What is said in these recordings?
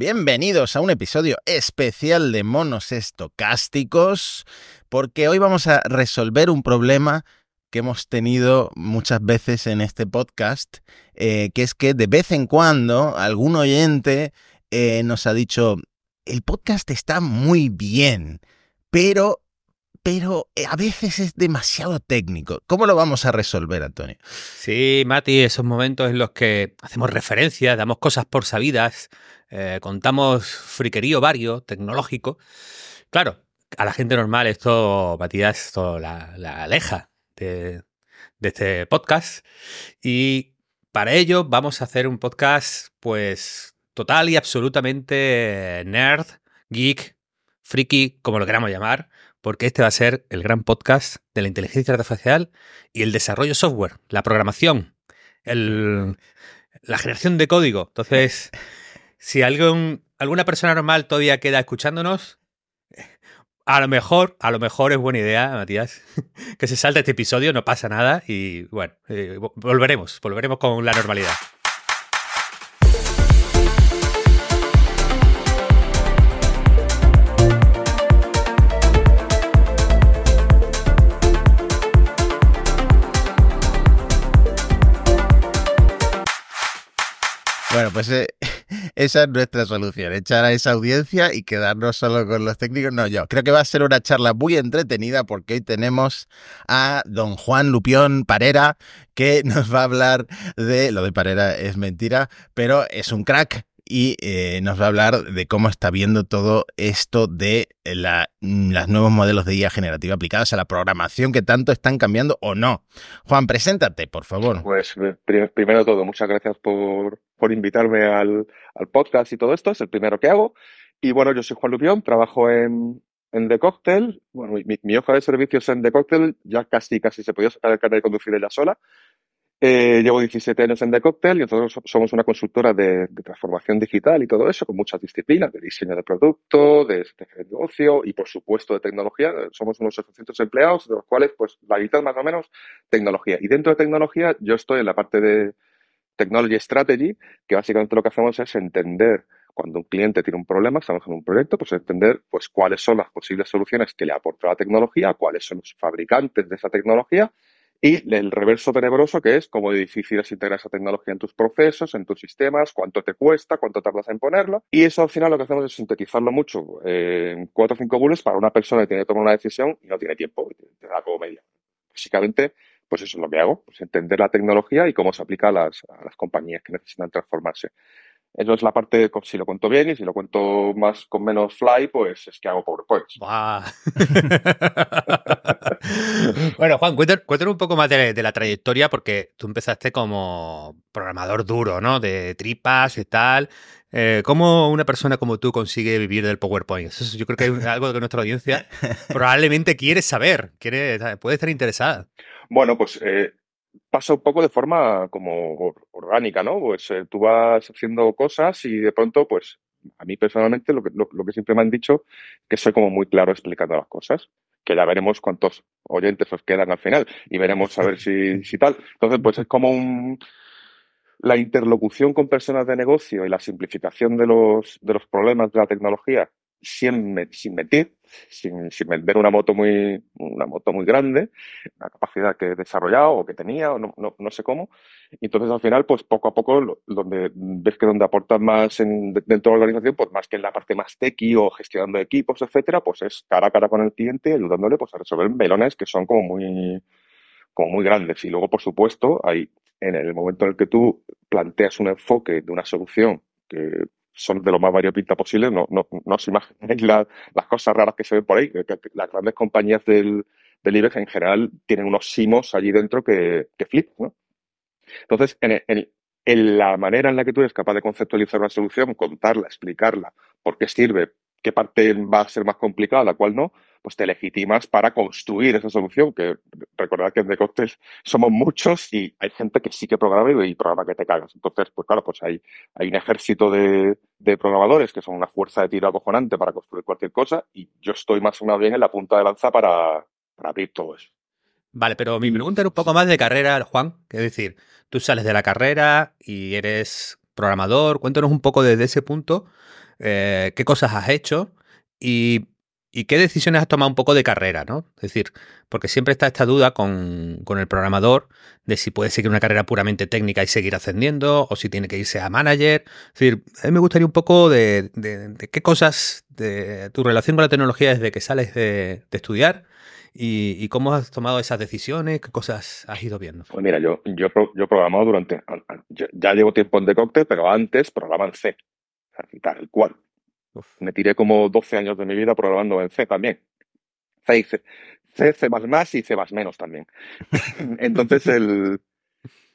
Bienvenidos a un episodio especial de monos estocásticos, porque hoy vamos a resolver un problema que hemos tenido muchas veces en este podcast, eh, que es que de vez en cuando algún oyente eh, nos ha dicho, el podcast está muy bien, pero pero eh, a veces es demasiado técnico. ¿Cómo lo vamos a resolver, Antonio? Sí, Mati, esos momentos en los que hacemos referencias, damos cosas por sabidas, eh, contamos friquerío vario, tecnológico. Claro, a la gente normal esto, Matías, esto la, aleja de, de este podcast. Y para ello vamos a hacer un podcast, pues, total y absolutamente nerd, geek, friki, como lo queramos llamar porque este va a ser el gran podcast de la inteligencia artificial y el desarrollo software, la programación, la generación de código. Entonces, si algún, alguna persona normal todavía queda escuchándonos, a lo mejor, a lo mejor es buena idea, Matías, que se salte este episodio, no pasa nada y bueno, eh, volveremos, volveremos con la normalidad. Bueno, pues eh, esa es nuestra solución, echar a esa audiencia y quedarnos solo con los técnicos. No, yo creo que va a ser una charla muy entretenida porque hoy tenemos a don Juan Lupión Parera que nos va a hablar de, lo de Parera es mentira, pero es un crack y eh, nos va a hablar de cómo está viendo todo esto de la, los nuevos modelos de IA generativa aplicados a la programación que tanto están cambiando o no. Juan, preséntate, por favor. Pues primero todo, muchas gracias por, por invitarme al, al, podcast y todo esto. Es el primero que hago. Y bueno, yo soy Juan Lupión, trabajo en, en The Cocktail. Bueno, mi, mi, hoja de servicios en The Cocktail ya casi, casi se podía sacar el carnet de conducir ella sola. Eh, llevo 17 años en The Cocktail y nosotros somos una consultora de, transformación digital y todo eso, con muchas disciplinas, de diseño de producto, de de negocio y, por supuesto, de tecnología. Somos unos 800 empleados, de los cuales, pues, la mitad más o menos, tecnología. Y dentro de tecnología, yo estoy en la parte de Technology Strategy, que básicamente lo que hacemos es entender cuando un cliente tiene un problema, estamos en un proyecto, pues entender pues cuáles son las posibles soluciones que le aporta la tecnología, cuáles son los fabricantes de esa tecnología y el reverso tenebroso, que es cómo difícil es integrar esa tecnología en tus procesos, en tus sistemas, cuánto te cuesta, cuánto tardas en ponerlo. Y eso al final lo que hacemos es sintetizarlo mucho en cuatro o cinco bullets para una persona que tiene que tomar una decisión y no tiene tiempo, te da como media. Básicamente, pues eso es lo que hago, pues entender la tecnología y cómo se aplica a las, a las compañías que necesitan transformarse. Eso es la parte, si lo cuento bien y si lo cuento más con menos fly, pues es que hago PowerPoints. bueno, Juan, cuéntanos, un poco más de, la trayectoria, porque tú empezaste como programador duro, ¿no? De tripas y tal. Eh, ¿Cómo una persona como tú consigue vivir del PowerPoint? Eso yo creo que es algo que nuestra audiencia probablemente quiere saber, quiere, puede estar interesada. Bueno, pues eh, pasa un poco de forma como orgánica, ¿no? Pues eh, tú vas haciendo cosas y de pronto, pues a mí personalmente lo que, lo, que siempre me han dicho que soy como muy claro explicando las cosas, que ya veremos cuántos oyentes os quedan al final y veremos a ver si, si tal. Entonces, pues es como un, la interlocución con personas de negocio y la simplificación de los, de los problemas de la tecnología sin, sin mentir, sin, sin, vender una moto muy, una moto muy grande, una capacidad que he desarrollado o que tenía, o no, no, no sé cómo. Entonces al final, pues poco a poco, donde ves que donde aportas más en, dentro de la organización, pues más que en la parte más tequi o gestionando equipos, etcétera, pues es cara a cara con el cliente, ayudándole pues a resolver melones que son como muy, como muy grandes. Y luego, por supuesto, hay, en el momento en el que tú planteas un enfoque de una solución que son de lo más variopinta posible, no, no, no os imagináis las cosas raras que se ven por ahí, las grandes compañías del, del IBEX en general tienen unos simos allí dentro que, que flipan, ¿no? Entonces, en, en, en, la manera en la que tú eres capaz de conceptualizar una solución, contarla, explicarla, por qué sirve, qué parte va a ser más complicada, la cual no, pues te legitimas para construir esa solución, que recordad que en The Cocktail somos muchos y hay gente que sí que programa y programa que te cagas. Entonces, pues claro, pues hay, hay un ejército de, de programadores que son una fuerza de tiro acojonante para construir cualquier cosa y yo estoy más o menos bien en la punta de lanza para, para abrir todo eso. Vale, pero mi pregunta era un poco más de carrera, Juan. Es decir, tú sales de la carrera y eres programador. Cuéntanos un poco desde ese punto eh, qué cosas has hecho y, qué decisiones has tomado un poco de carrera, ¿no? Es decir, porque siempre está esta duda con, el programador de si puede seguir una carrera puramente técnica y seguir ascendiendo o si tiene que irse a manager. Es decir, a mí me gustaría un poco de, qué cosas, de tu relación con la tecnología desde que sales de, estudiar y, cómo has tomado esas decisiones, qué cosas has ido viendo. Pues mira, yo, yo, programado durante, ya llevo tiempo en Decocte, pero antes programaba en C, tal cual. Me tiré como 12 años de mi vida programando en C también. C y C. C, C++ y C++ también. Entonces, el,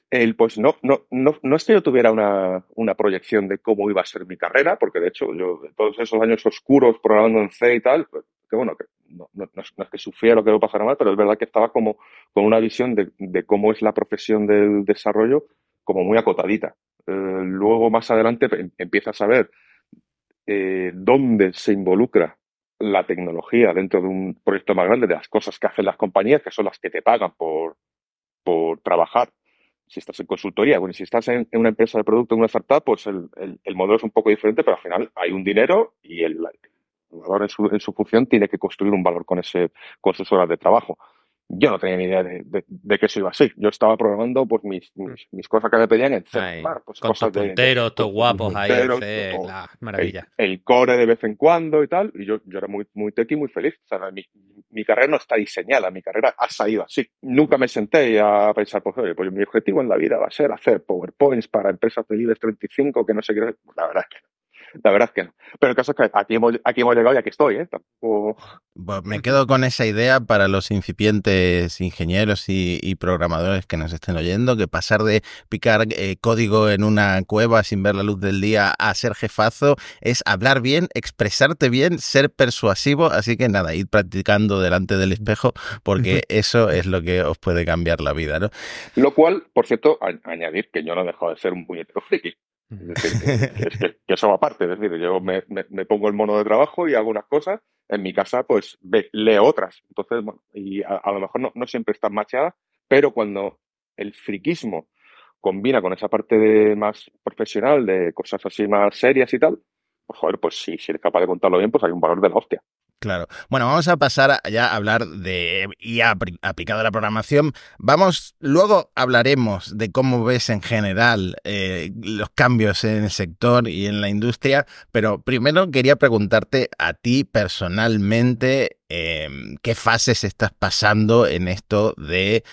el, pues no, no, no, no es que yo tuviera una, una, proyección de cómo iba a ser mi carrera, porque de hecho yo, todos esos años oscuros programando en C y tal, pues, que bueno, que no, no, es, que sufriera lo que me pasara mal, pero es verdad que estaba como con una visión de, de cómo es la profesión del desarrollo como muy acotadita. Eh, luego, más adelante, em, empiezas a ver eh, dónde se involucra la tecnología dentro de un proyecto más grande, de las cosas que hacen las compañías, que son las que te pagan por, por trabajar. Si estás en consultoría, bueno, si estás en, una empresa de producto, en una startup, pues el, el, modelo es un poco diferente, pero al final hay un dinero y el, jugador en su, en su función tiene que construir un valor con, ese, con sus horas de trabajo yo no tenía ni idea de, que eso iba así. Yo estaba programando pues mis, mis, cosas que me pedían en C. pues, con cosas de, punteros, todos guapos ahí C, la maravilla. El, core de vez en cuando y tal. Y yo, yo era muy, muy tequi, muy feliz. O sea, mi, mi, carrera no está diseñada, mi carrera ha salido así. Nunca me senté a pensar, pues, oye, pues mi objetivo en la vida va a ser hacer PowerPoints para empresas de IBEX 35, que no sé qué. La verdad es que no. La verdad es que no. Pero el caso es que aquí hemos, aquí hemos llegado y aquí estoy, ¿eh? me quedo con esa idea para los incipientes ingenieros y, programadores que nos estén oyendo, que pasar de picar eh, código en una cueva sin ver la luz del día a ser jefazo es hablar bien, expresarte bien, ser persuasivo. Así que nada, ir practicando delante del espejo, porque eso es lo que os puede cambiar la vida, ¿no? Lo cual, por cierto, añadir que yo no he dejado de ser un puñetero friki. Es que, eso va aparte, es decir, yo me, pongo el mono de trabajo y hago unas cosas, en mi casa pues leo otras, entonces, bueno, y a, lo mejor no, no, siempre están machadas, pero cuando el friquismo combina con esa parte de más profesional, de cosas así más serias y tal, pues joder, pues si, si eres capaz de contarlo bien, pues hay un valor de la hostia. Claro. Bueno, vamos a pasar ya a hablar de IA aplicado a la programación. Vamos, luego hablaremos de cómo ves en general eh, los cambios en el sector y en la industria, pero primero quería preguntarte a ti personalmente em, qué fases estás pasando en esto de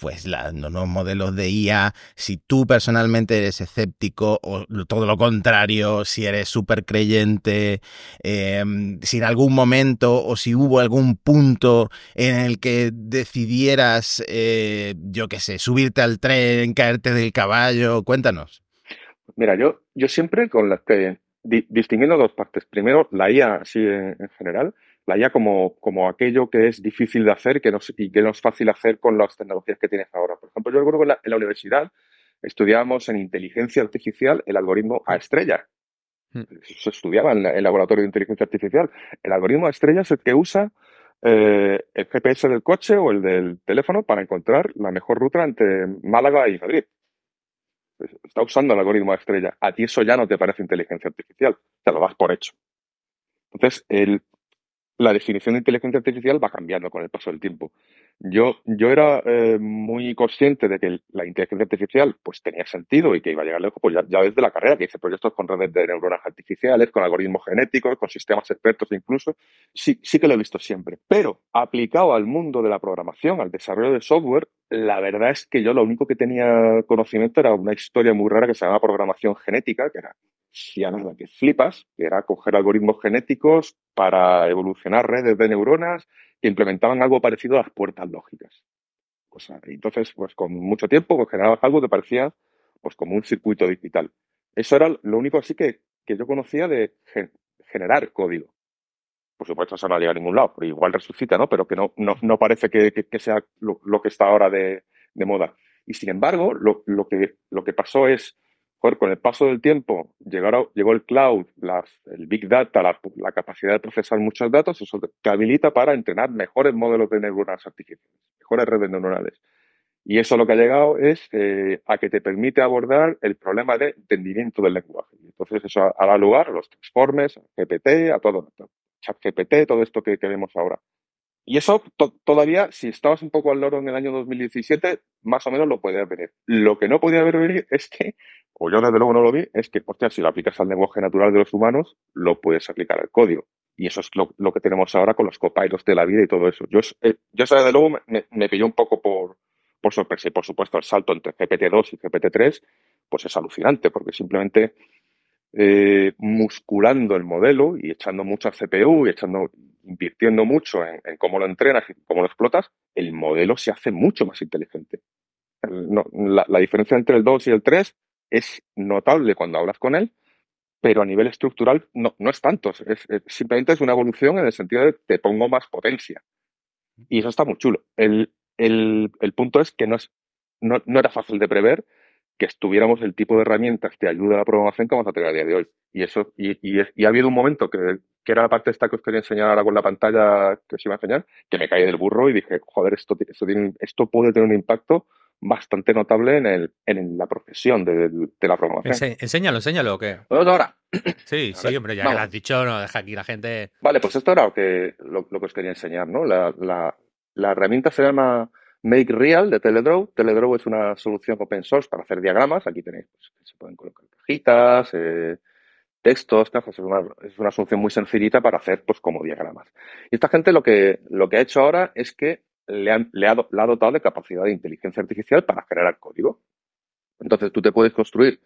pues los nuevos modelos de IA, si tú personalmente eres escéptico o todo lo contrario, si eres súper creyente, em, si en algún momento o si hubo algún punto en el que decidieras, eh, yo qué sé, subirte al tren, caerte del caballo, cuéntanos. Mira, yo, yo siempre con que, distinguiendo dos partes, primero la IA así en general, la IA como, como aquello que es difícil de hacer que no, y que no es fácil hacer con las tecnologías que tienes ahora. Por ejemplo, yo recuerdo que en la, universidad estudiábamos en inteligencia artificial el algoritmo a estrella. Hmm. Se estudiaba en el laboratorio de inteligencia artificial. El algoritmo a estrella es el que usa eh, el GPS del coche o el del teléfono para encontrar la mejor ruta entre Málaga y Madrid. Pues, está usando el algoritmo a estrella. A ti eso ya no te parece inteligencia artificial. Te lo das por hecho. Entonces, el la definición de inteligencia artificial va cambiando con el paso del tiempo. Yo, yo era eh, muy consciente de que la inteligencia artificial pues tenía sentido y que iba a llegar lejos, pues ya, desde la carrera, que hice proyectos con redes de neuronas artificiales, con algoritmos genéticos, con sistemas expertos incluso, sí, sí que lo he visto siempre. Pero aplicado al mundo de la programación, al desarrollo de software, la verdad es que yo lo único que tenía conocimiento era una historia muy rara que se llama programación genética, que era la que flipas, que era coger algoritmos genéticos para evolucionar redes de neuronas que implementaban algo parecido a las puertas lógicas. entonces, pues con mucho tiempo pues, generabas algo que parecía pues como un circuito digital. Eso era lo único así que, que yo conocía de generar código. Por supuesto, eso no ha llegado a ningún lado, pero igual resucita, ¿no? Pero que no, no, no parece que, que, sea lo, lo, que está ahora de, de moda. Y sin embargo, lo, lo, que, lo que pasó es con el paso del tiempo llegó el cloud, el big data, la, capacidad de procesar muchos datos, eso te habilita para entrenar mejores modelos de neuronas artificiales, mejores redes neuronales. Y eso lo que ha llegado es eh, a que te permite abordar el problema de entendimiento del lenguaje. Entonces eso ha, lugar a los transformes, a GPT, a todo, chat GPT, todo esto que, vemos ahora. Y eso todavía, si estabas un poco al loro en el año 2017, más o menos lo podías ver. Lo que no podía ver venir es que, o yo desde luego no lo vi, es que, hostia, si lo aplicas al lenguaje natural de los humanos, lo puedes aplicar al código. Y eso es lo, que tenemos ahora con los copilots de la vida y todo eso. Yo, eh, yo desde luego me, me pilló un poco por, por sorpresa. Y por supuesto, el salto entre GPT-2 y GPT-3, pues es alucinante, porque simplemente eh, musculando el modelo y echando mucha CPU y echando, invirtiendo mucho en, cómo lo entrenas y cómo lo explotas, el modelo se hace mucho más inteligente. la, diferencia entre el 2 y el 3 es notable cuando hablas con él, pero a nivel estructural no, no es tanto. simplemente es una evolución en el sentido de te pongo más potencia. Y eso está muy chulo. El, el, punto es que no, es, no, era fácil de prever que estuviéramos el tipo de herramientas de ayuda a la programación que vamos a tener a día de hoy. Y eso, y, y, ha habido un momento que, que, era la parte esta que os quería enseñar ahora con la pantalla que os iba a enseñar, que me caí del burro y dije, joder, esto, esto, tiene, esto puede tener un impacto bastante notable en, el, en la profesión de, de la programación. enséñalo, enséñalo, ¿o qué? Pues ahora. Sí, sí, hombre, ya que lo has dicho, no deja aquí la gente. Vale, pues esto era lo que, lo, que os quería enseñar, ¿no? La, la, la herramienta se llama Make Real de Teledraw. Teledraw es una solución open source para hacer diagramas. Aquí tenéis, pues, se pueden colocar cajitas, eh, textos, Es una, es una, solución muy sencillita para hacer, pues, como diagramas. Y esta gente lo que, lo que ha hecho ahora es que le, han, le, ha, dotado de capacidad de inteligencia artificial para generar código. Entonces, tú te puedes construir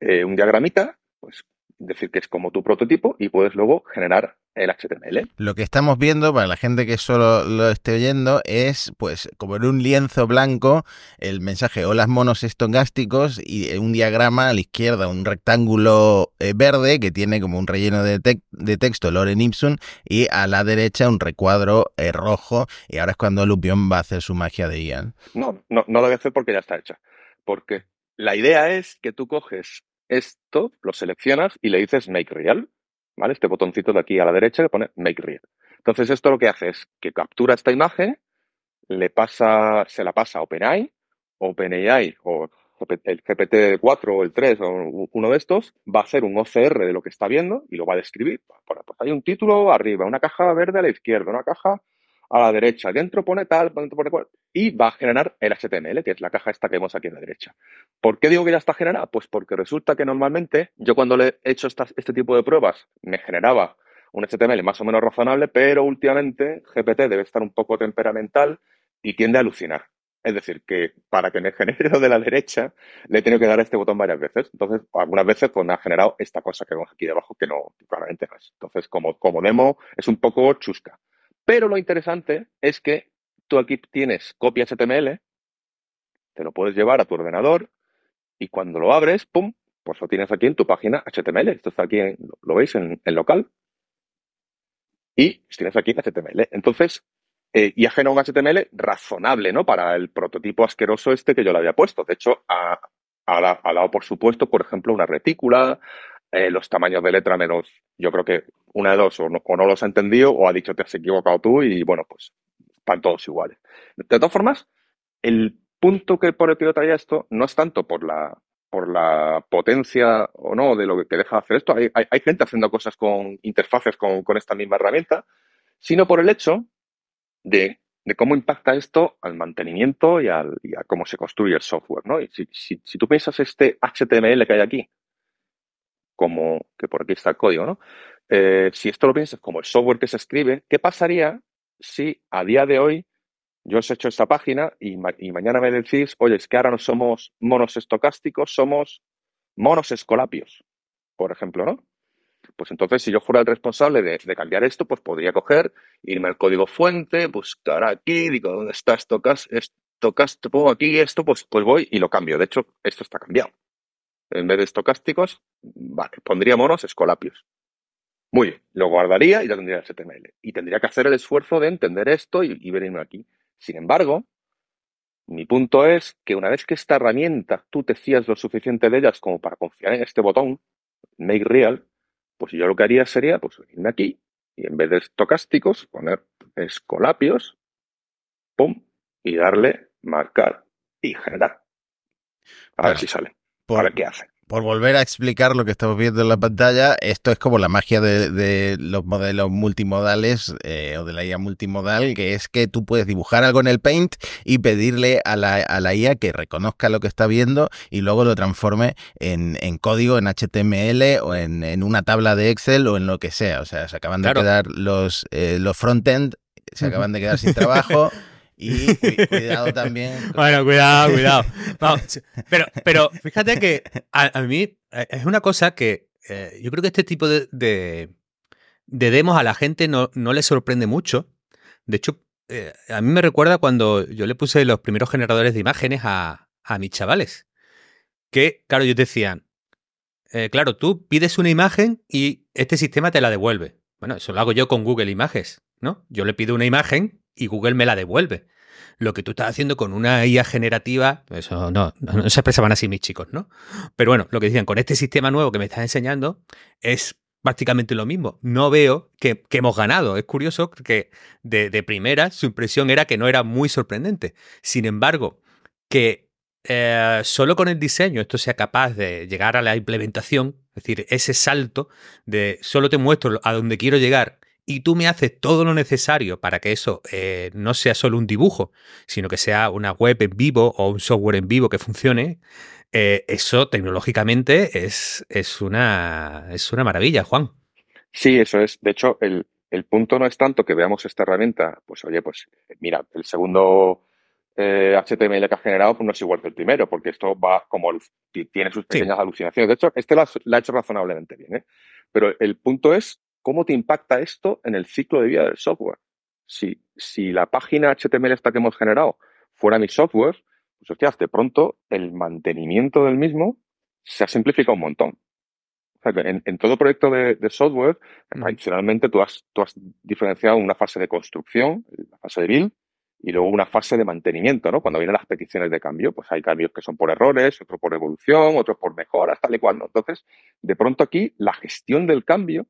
eh, un diagramita, pues, decir que es como tu prototipo y puedes luego generar el HTML. Lo que estamos viendo, para la gente que solo lo esté oyendo, es pues como en un lienzo blanco el mensaje hola monos estongásticos y un diagrama a la izquierda, un rectángulo eh, verde que tiene como un relleno de, de texto Loren Ipsum y a la derecha un recuadro eh, rojo y ahora es cuando Lupión va a hacer su magia de Ian. No, no, no lo voy a hacer porque ya está hecha. Porque la idea es que tú coges esto, lo seleccionas y le dices Make Real, ¿vale? Este botoncito de aquí a la derecha le pone Make Real. Entonces esto lo que hace es que captura esta imagen, le pasa, se la pasa a OpenAI, OpenAI o el GPT-4 o el 3 o uno de estos va a hacer un OCR de lo que está viendo y lo va a describir. Hay un título arriba, una caja verde a la izquierda, una caja a la derecha, dentro pone tal, dentro pone cual, y va a generar el HTML, que es la caja esta que vemos aquí a la derecha. ¿Por qué digo que ya está generada? Pues porque resulta que normalmente yo cuando le he hecho este tipo de pruebas me generaba un HTML más o menos razonable, pero últimamente GPT debe estar un poco temperamental y tiende a alucinar. Es decir, que para que me genere lo de la derecha, le he tenido que dar este botón varias veces. Entonces, algunas veces pues, me ha generado esta cosa que vemos aquí debajo, que no, claramente no es. Entonces, como, como demo, es un poco chusca. Pero lo interesante es que tú aquí tienes copia HTML, te lo puedes llevar a tu ordenador y cuando lo abres, ¡pum! Pues lo tienes aquí en tu página HTML. Esto está aquí, lo veis, en, local. Y tienes aquí HTML. Entonces, eh, y ha generado un HTML razonable, ¿no? Para el prototipo asqueroso este que yo le había puesto. De hecho, ha, ha, dado por supuesto, por ejemplo, una retícula, eh, los tamaños de letra menos, yo creo que una de dos, o no, los ha entendido o ha dicho te has equivocado tú y bueno, pues están todos iguales. De todas formas, el punto que por el que yo traía esto no es tanto por la, por la potencia o no de lo que deja de hacer esto. Hay, hay, gente haciendo cosas con interfaces con, con, esta misma herramienta, sino por el hecho de, de cómo impacta esto al mantenimiento y, al, a cómo se construye el software. ¿no? Y si, si, si tú piensas este HTML que hay aquí, como que por aquí está el código, ¿no? Eh, si esto lo piensas como el software que se escribe, ¿qué pasaría si a día de hoy yo os he hecho esta página y, mañana me decís, oye, es que ahora no somos monos estocásticos, somos monos escolapios, por ejemplo, ¿no? Pues entonces, si yo fuera el responsable de, cambiar esto, pues podría coger, irme al código fuente, buscar aquí, digo, ¿dónde está estocástico? Pongo aquí esto, pues, pues voy y lo cambio. De hecho, esto está cambiado en vez de estocásticos, vale, pondría monos escolapios. Muy bien, lo guardaría y ya tendría el HTML. Y tendría que hacer el esfuerzo de entender esto y, venirme aquí. Sin embargo, mi punto es que una vez que esta herramienta tú te fías lo suficiente de ellas como para confiar en este botón, Make Real, pues yo lo que haría sería pues venirme aquí y en vez de estocásticos poner escolapios, pum, y darle marcar y generar. A ver si sale. A ver qué hace por volver a explicar lo que estamos viendo en la pantalla, esto es como la magia de, los modelos multimodales eh, o de la IA multimodal, que es que tú puedes dibujar algo en el Paint y pedirle a la, IA que reconozca lo que está viendo y luego lo transforme en, código, en HTML o en, una tabla de Excel o en lo que sea. O sea, se acaban de quedar los, eh, los frontend, se acaban de quedar sin trabajo. Y cuidado también. Bueno, cuidado, cuidado. pero, pero fíjate que a, mí eh, es una cosa que eh, yo creo que este tipo de, de, demos a la gente no, no le sorprende mucho. De hecho, eh, a mí me recuerda cuando yo le puse los primeros generadores de imágenes a, a mis chavales. Que, claro, ellos decían, claro, tú pides una imagen y este sistema te la devuelve. Bueno, eso lo hago yo con Google Images, ¿no? Yo le pido una imagen y Google me la devuelve. Lo que tú estás haciendo con una IA generativa, eso no, se expresaban así mis chicos, ¿no? Pero bueno, lo que decían, con este sistema nuevo que me estás enseñando es prácticamente lo mismo. No veo que, hemos ganado. Es curioso que de, primera su impresión era que no era muy sorprendente. Sin embargo, que eh, solo con el diseño esto sea capaz de llegar a la implementación, es decir, ese salto de solo te muestro a dónde quiero llegar y tú me haces todo lo necesario para que eso eh, no sea solo un dibujo, sino que sea una web en vivo o un software en vivo que funcione, eh, eso tecnológicamente es, es, una, es una maravilla, Juan. Sí, eso es. De hecho, el, punto no es tanto que veamos esta herramienta, pues oye, pues mira, el segundo HTML eh, que ha generado pues no es igual que el primero, porque esto va como tiene sus pequeñas alucinaciones. De hecho, este lo ha, hecho razonablemente bien, Pero el punto es ¿cómo te impacta esto en el ciclo de vida del software? Si, si la página HTML esta que hemos generado fuera mi software, pues hostias, de pronto el mantenimiento del mismo se ha simplificado un montón. O sea, en, en, todo proyecto de, software, tradicionalmente tú has, tú has diferenciado una fase de construcción, la fase de build, y luego una fase de mantenimiento, ¿no? Cuando vienen las peticiones de cambio, pues hay cambios que son por errores, otros por evolución, otros por mejoras, tal y cual. Entonces, de pronto aquí la gestión del cambio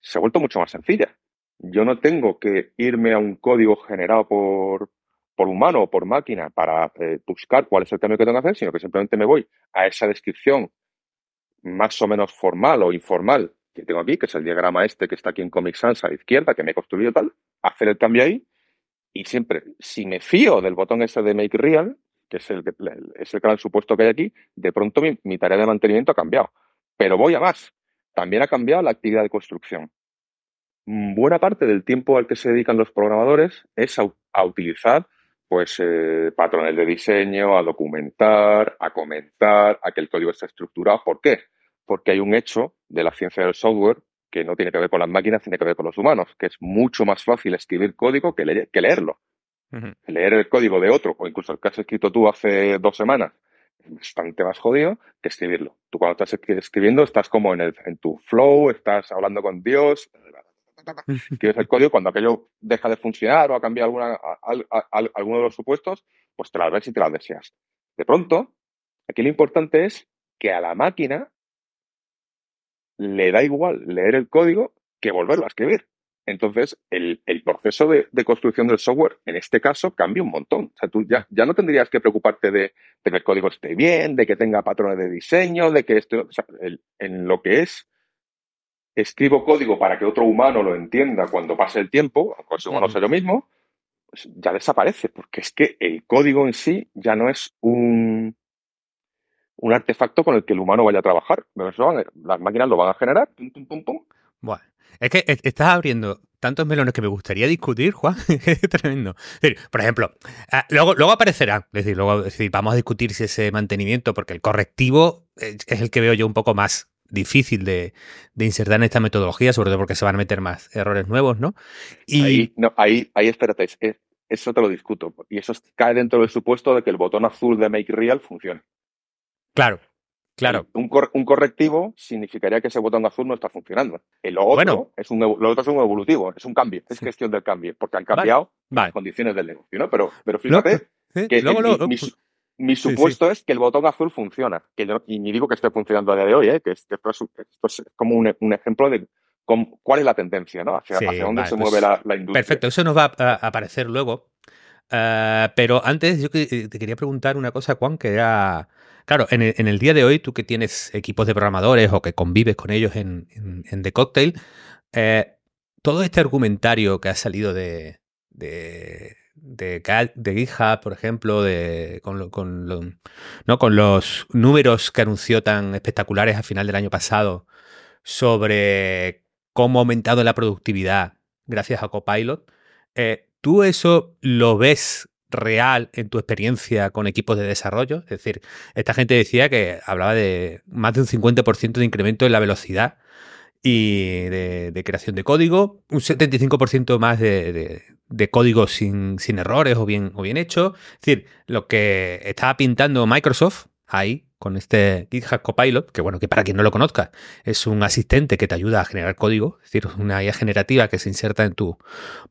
se ha vuelto mucho más sencilla. Yo no tengo que irme a un código generado por, por humano o por máquina para eh, buscar cuál es el cambio que tengo que hacer, sino que simplemente me voy a esa descripción más o menos formal o informal que tengo aquí, que es el diagrama este que está aquí en Comic Sans a la izquierda, que me he construido tal, hacer el cambio ahí y siempre, si me fío del botón ese de Make Real, que es el, es el gran supuesto que hay aquí, de pronto mi tarea de mantenimiento ha cambiado. Pero voy a más también ha cambiado la actividad de construcción. Mm, buena parte del tiempo al que se dedican los programadores es a, utilizar pues eh, patrones de diseño, a documentar, a comentar, a que el código esté estructurado. ¿Por qué? Porque hay un hecho de la ciencia del software que no tiene que ver con las máquinas, tiene que ver con los humanos, que es mucho más fácil escribir código que, leerlo. Leer el código de otro, o incluso el que has escrito tú hace dos semanas, bastante más jodido que escribirlo. Tú cuando estás escribiendo estás como en, el, en tu flow, estás hablando con Dios, escribes el código, cuando aquello deja de funcionar o ha cambiado alguna, alguno de los supuestos, pues te las ves y te las deseas. De pronto, aquí lo importante es que a la máquina le da igual leer el código que volverlo a escribir. Entonces, el, proceso de, construcción del software, en este caso, cambia un montón. O sea, tú ya, ya no tendrías que preocuparte de, que el código esté bien, de que tenga patrones de diseño, de que esto, o sea, en lo que es, escribo código para que otro humano lo entienda cuando pase el tiempo, aunque ese humano sea lo mismo, pues ya desaparece, porque es que el código en sí ya no es un, un artefacto con el que el humano vaya a trabajar. Las máquinas lo van a generar, pum, pum, pum, pum. Bueno, es que estás abriendo tantos melones que me gustaría discutir, Juan. es tremendo. por ejemplo, ah, luego, luego aparecerá. Es decir, luego vamos a discutir si ese mantenimiento, porque el correctivo es el que veo yo un poco más difícil de, insertar en esta metodología, sobre todo porque se van a meter más errores nuevos, ¿no? Y... Ahí, no, ahí, ahí espérate, eso te lo discuto. Y eso cae dentro del supuesto de que el botón azul de Make Real funcione. Claro, Claro. Un, correctivo significaría que ese botón azul no está funcionando. El otro, es un, lo otro es un evolutivo, es un cambio, es gestión del cambio, porque han cambiado las condiciones del negocio, ¿no? Pero, pero fíjate que mi, supuesto es que el botón azul funciona. Que y ni digo que esté funcionando a día de hoy, ¿eh? que, esto, es, como un, ejemplo de cuál es la tendencia, ¿no? Hacia, dónde se pues mueve la, industria. Perfecto, eso nos va a aparecer luego Eh, pero antes yo te quería preguntar una cosa, Juan, que era... Claro, en el, día de hoy, tú que tienes equipos de programadores o que convives con ellos en, The Cocktail, eh, todo este argumentario que ha salido de, de, de, GitHub, por ejemplo, de, con, con, ¿no? con los números que anunció tan espectaculares a final del año pasado sobre cómo ha aumentado la productividad gracias a Copilot, eh, ¿tú eso lo ves real en tu experiencia con equipos de desarrollo? Es decir, esta gente decía que hablaba de más de un 50% de incremento en la velocidad y de, creación de código, un 75% más de, código sin, sin, errores o bien, o bien hecho. Es decir, lo que estaba pintando Microsoft ahí con este GitHub Copilot, que bueno, que para quien no lo conozca, es un asistente que te ayuda a generar código, es decir, una IA generativa que se inserta en tu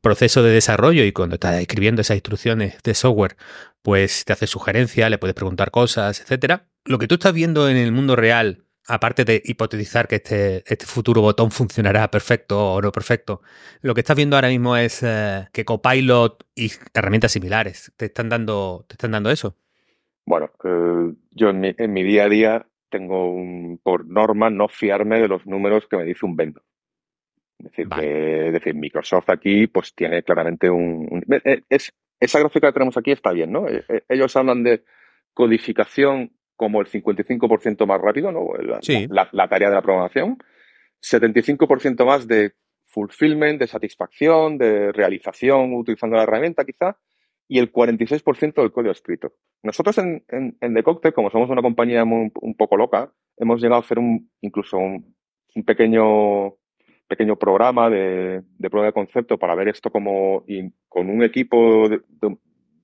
proceso de desarrollo y cuando estás escribiendo esas instrucciones de software, pues te hace sugerencias, le puedes preguntar cosas, etcétera. Lo que tú estás viendo en el mundo real aparte de hipotetizar que este, este, futuro botón funcionará perfecto o no perfecto, lo que estás viendo ahora mismo es eh, que Copilot y herramientas similares te están dando, te están dando eso. Bueno, eh, yo en mi, día a día tengo por norma no fiarme de los números que me dice un vendor. Es decir, que, decir, Microsoft aquí pues tiene claramente un... Eh, es, esa gráfica que tenemos aquí está bien, ¿no? Ellos hablan de codificación como el 55% más rápido, ¿no? La, tarea de la programación. 75% más de fulfillment, de satisfacción, de realización utilizando la herramienta quizá, y el 46% del código escrito. Nosotros en, en, The Cocktail, como somos una compañía un poco loca, hemos llegado a hacer un, incluso un, pequeño, pequeño programa de, prueba de concepto para ver esto como con un equipo de,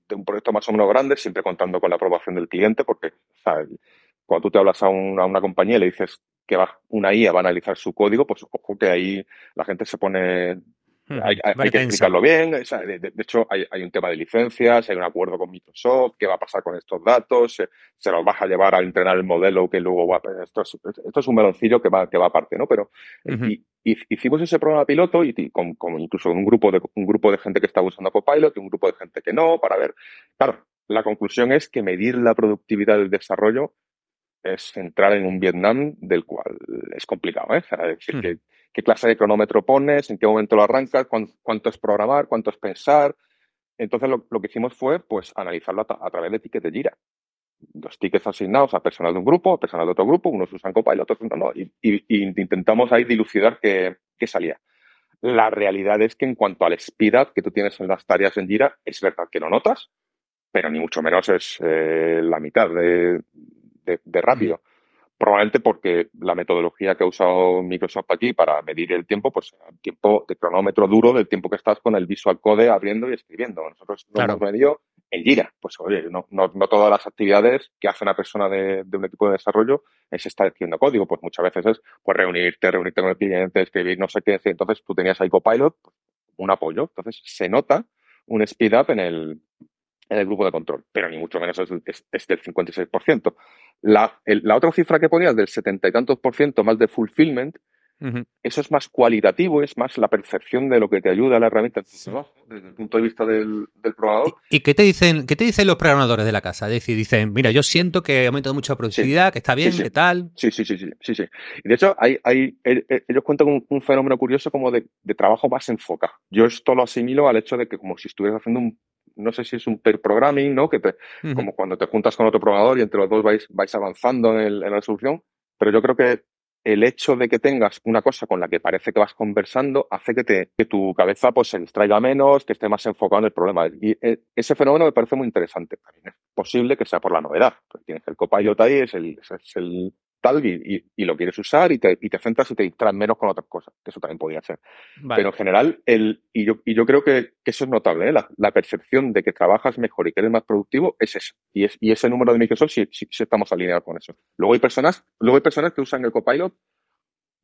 de un proyecto más o menos grande, siempre contando con la aprobación del cliente, porque cuando tú te hablas a, una compañía y le dices que va, una IA va a analizar su código, pues ojo que ahí la gente se pone Hmm. Hay, que explicarlo bien. de, hecho, hay, un tema de licencias, hay un acuerdo con Microsoft, qué va a pasar con estos datos, se, los vas a llevar a entrenar el modelo que luego va a... Esto es, esto es un meloncillo que va, que va aparte, ¿no? Pero hicimos ese programa piloto y, con, incluso un grupo, de, un grupo de gente que estaba usando Copilot y un grupo de gente que no, para ver... Claro, la conclusión es que medir la productividad del desarrollo es entrar en un Vietnam del cual es complicado, ¿eh? es decir, hmm. que qué clase de cronómetro pones, en qué momento lo arrancas, cuánto, es programar, cuánto es pensar. Entonces lo, que hicimos fue pues analizarlo a, través de tickets de Jira. Los tickets asignados a personal de un grupo, a personal de otro grupo, unos usan Copilot, otros no. Y, intentamos ahí dilucidar qué, salía. La realidad es que en cuanto al speed up que tú tienes en las tareas en Jira, es verdad que lo notas, pero ni mucho menos es eh, la mitad de, de rápido. Probablemente porque la metodología que ha usado Microsoft aquí para medir el tiempo, pues tiempo de cronómetro duro del tiempo que estás con el Visual Code abriendo y escribiendo. Nosotros lo hemos medido en Jira. Pues oye, no, no, no, todas las actividades que hace una persona de, un equipo de desarrollo es estar escribiendo código. Pues muchas veces es pues reunirte, reunirte con el cliente, escribir no sé qué. Entonces tú tenías ahí Copilot, pues, un apoyo. Entonces se nota un speed up en el, en el grupo de control, pero ni mucho menos es, es, del 56%. La, la otra cifra que ponías del setenta y tantos por ciento más de fulfillment, eso es más cualitativo, es más la percepción de lo que te ayuda la herramienta desde el punto de vista del, del programador. ¿Y, qué te dicen qué te dicen los programadores de la casa? Es decir, dicen, mira, yo siento que he aumentado mucho la productividad, que está bien, que tal. Sí, sí, sí, sí, sí, sí. Y de hecho, hay, hay, ellos cuentan un, fenómeno curioso como de, de trabajo más enfocado. Yo esto lo asimilo al hecho de que como si estuvieras haciendo un no sé si es un pair programming, ¿no? Que te, como cuando te juntas con otro programador y entre los dos vais, vais avanzando en, la solución. Pero yo creo que el hecho de que tengas una cosa con la que parece que vas conversando hace que, te, que tu cabeza pues, se distraiga menos, que esté más enfocado en el problema. Y eh, ese fenómeno me parece muy interesante. También es posible que sea por la novedad. tienes el copilot ahí, es el, es el y, lo quieres usar y te, y te centras y te distraes menos con otras cosas, que eso también podría ser. Pero en general, el, y, yo, y yo creo que, eso es notable, ¿eh? la, percepción de que trabajas mejor y que eres más productivo es eso. Y, es, y ese número de Microsoft sí, sí, sí estamos alineados con eso. Luego hay personas, luego hay personas que usan el Copilot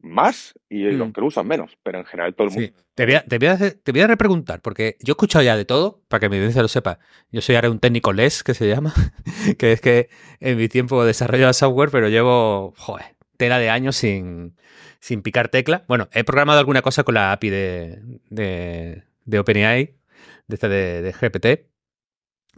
más y los mm. que lo usan menos, pero en general todo el mundo. Te, voy a, te, voy a, te voy a repreguntar, porque yo he escuchado ya de todo, para que mi audiencia lo sepa. Yo soy ahora un técnico LES, que se llama, que es que en mi tiempo desarrollo software, pero llevo, joder, tela de años sin, sin picar tecla. Bueno, he programado alguna cosa con la API de, de, de OpenAI, de esta de, de GPT,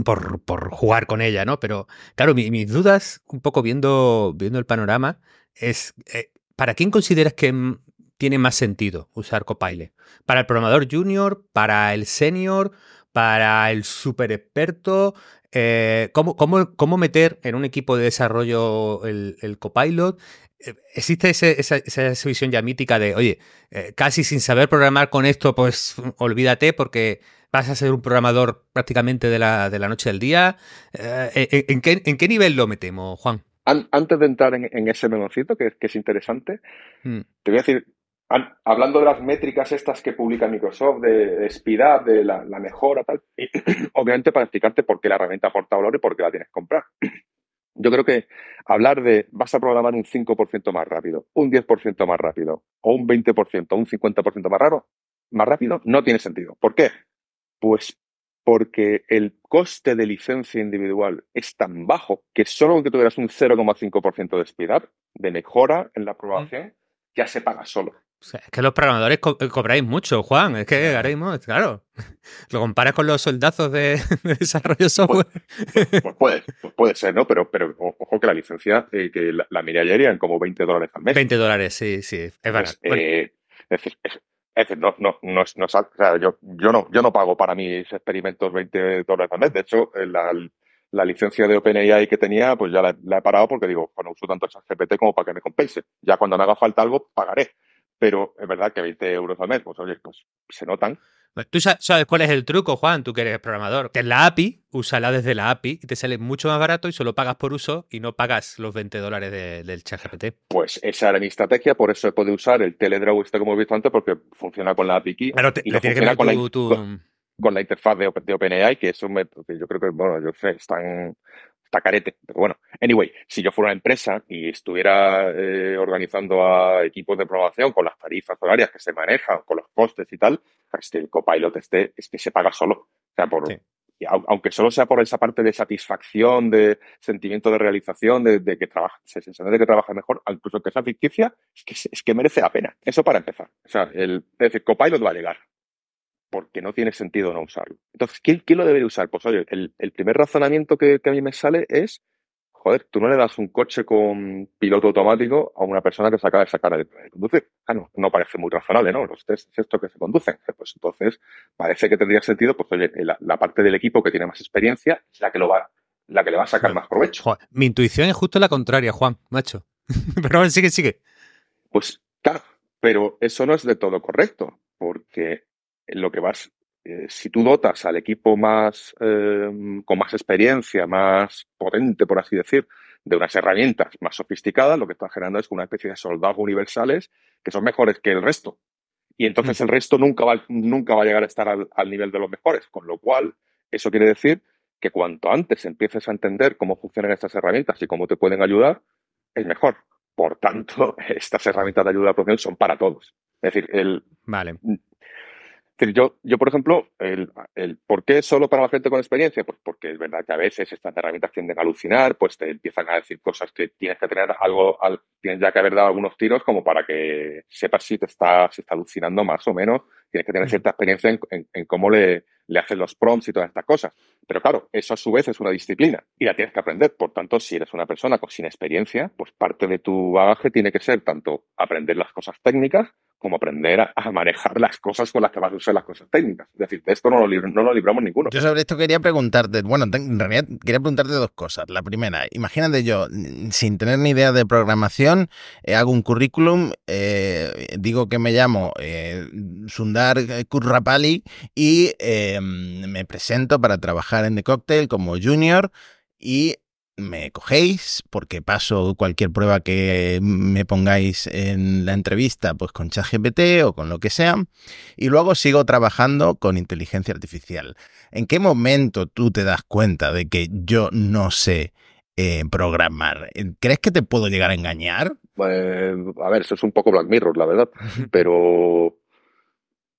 por, por, jugar con ella, ¿no? Pero claro, mis dudas, un poco viendo, viendo el panorama, es, eh, ¿para quién consideras que tiene más sentido usar Copilot? ¿Para el programador junior? ¿Para el senior? ¿Para el super experto? Eh, ¿cómo, cómo, meter en un equipo de desarrollo el, Copilot? Eh, existe esa, visión ya mítica de, oye, eh, casi sin saber programar con esto, pues olvídate porque vas a ser un programador prácticamente de la, de la noche al día. ¿en, qué, ¿en, qué, nivel lo metemos, Juan? Antes de entrar en, ese meloncito, que, que, es interesante, hmm. te voy a decir, hablando de las métricas estas que publica Microsoft, de, de speed up, de la, la mejora, tal, obviamente para explicarte por qué la herramienta aporta valor y por qué la tienes que comprar. Yo creo que hablar de vas a programar un 5% más rápido, un 10% más rápido, o un 20%, o un 50% más raro, más rápido, no tiene sentido. ¿Por qué? Pues porque el coste de licencia individual es tan bajo que solo que tuvieras un 0,5% de speed up, de mejora en la programación, ya se paga solo es que los programadores eh, cobráis mucho, Juan. Es que ahora mismo, claro, lo comparas con los soldazos de, desarrollo software. Pues, pues, puede, pues puede ser, ¿no? Pero, pero ojo que la licencia, eh, que la, la miré ayer en como 20 dólares al mes. 20 dólares, sí, sí, es verdad. Eh, es decir, es, decir, no, no, no, o sea, yo, yo, no, yo no pago para mis experimentos 20 dólares al mes. De hecho, la, la licencia de OpenAI que tenía, pues ya la, la he parado porque digo, bueno, uso tanto esa GPT como para que me compense. Ya cuando me haga falta algo, pagaré pero es verdad que 20 euros al mes, pues oye, pues se notan. Tú sabes cuál es el truco, Juan, tú que eres programador. Que es la API, úsala desde la API y te sale mucho más barato y solo pagas por uso y no pagas los 20 dólares del chat GPT. Pues esa era mi estrategia, por eso he podido usar el Teledraw este como he visto antes, porque funciona con la API key. Pero te, y que con, la, con, la interfaz de, de OpenAI, que es un método que yo creo que, bueno, yo sé, están carete. Pero bueno, anyway, si yo fuera una empresa y estuviera eh, organizando a equipos de programación con las tarifas horarias que se manejan, con los costes y tal, que el copilot este es que se paga solo. O sea, por, aunque solo sea por esa parte de satisfacción, de sentimiento de realización, de, que trabaja, sensación de que trabaja mejor, incluso que sea ficticia, es que, es que merece la pena. Eso para empezar. O sea, el, el copilot va a llegar porque no tiene sentido no usarlo. Entonces, ¿quién, lo debería usar? Pues oye, el, primer razonamiento que, a mí me sale es, joder, tú no le das un coche con piloto automático a una persona que se acaba de sacar de, conducir. Ah, no, no parece muy razonable, ¿no? Los test es esto que se conducen. Pues entonces, parece que tendría sentido, pues oye, la, parte del equipo que tiene más experiencia es la que lo va, la que le va a sacar más provecho. mi intuición es justo la contraria, Juan, macho. pero sigue, sigue. Pues claro, pero eso no es de todo correcto, porque lo que vas, eh, si tú dotas al equipo más, em, con más experiencia, más potente, por así decir, de unas herramientas más sofisticadas, lo que estás generando es una especie de soldados universales que son mejores que el resto. Y entonces mm. el resto nunca va, nunca va a llegar a estar al, al nivel de los mejores. Con lo cual, eso quiere decir que cuanto antes empieces a entender cómo funcionan estas herramientas y cómo te pueden ayudar, es mejor. Por tanto, estas herramientas de ayuda a la producción son para todos. Es decir, el, vale yo, yo, por ejemplo, el, el, ¿por qué solo para la gente con experiencia? Pues porque es verdad que a veces estas herramientas tienden a alucinar, pues te empiezan a decir cosas que tienes que tener algo, al, tienes ya que haber dado algunos tiros como para que sepas si te está, si está alucinando más o menos. Tienes que tener cierta experiencia en, en, cómo le, le hacen los prompts y todas estas cosas. Pero claro, eso a su vez es una disciplina y la tienes que aprender. Por tanto, si eres una persona sin experiencia, pues parte de tu bagaje tiene que ser tanto aprender las cosas técnicas como aprender a, manejar las cosas con las que vas a usar las cosas técnicas. Es decir, de esto no lo, no lo libramos ninguno. Yo sobre esto quería preguntarte, bueno, en realidad quería preguntarte dos cosas. La primera, imagínate yo, sin tener ni idea de programación, eh, hago un currículum, eh, digo que me llamo eh, Sundar Kurrapali y me presento para trabajar en The Cocktail como junior y me cogéis porque paso cualquier prueba que me pongáis en la entrevista, pues con ChatGPT o con lo que sea, y luego sigo trabajando con inteligencia artificial. ¿En qué momento tú te das cuenta de que yo no sé eh, programar? ¿Crees que te puedo llegar a engañar? Pues, a ver, eso es un poco Black Mirror, la verdad, pero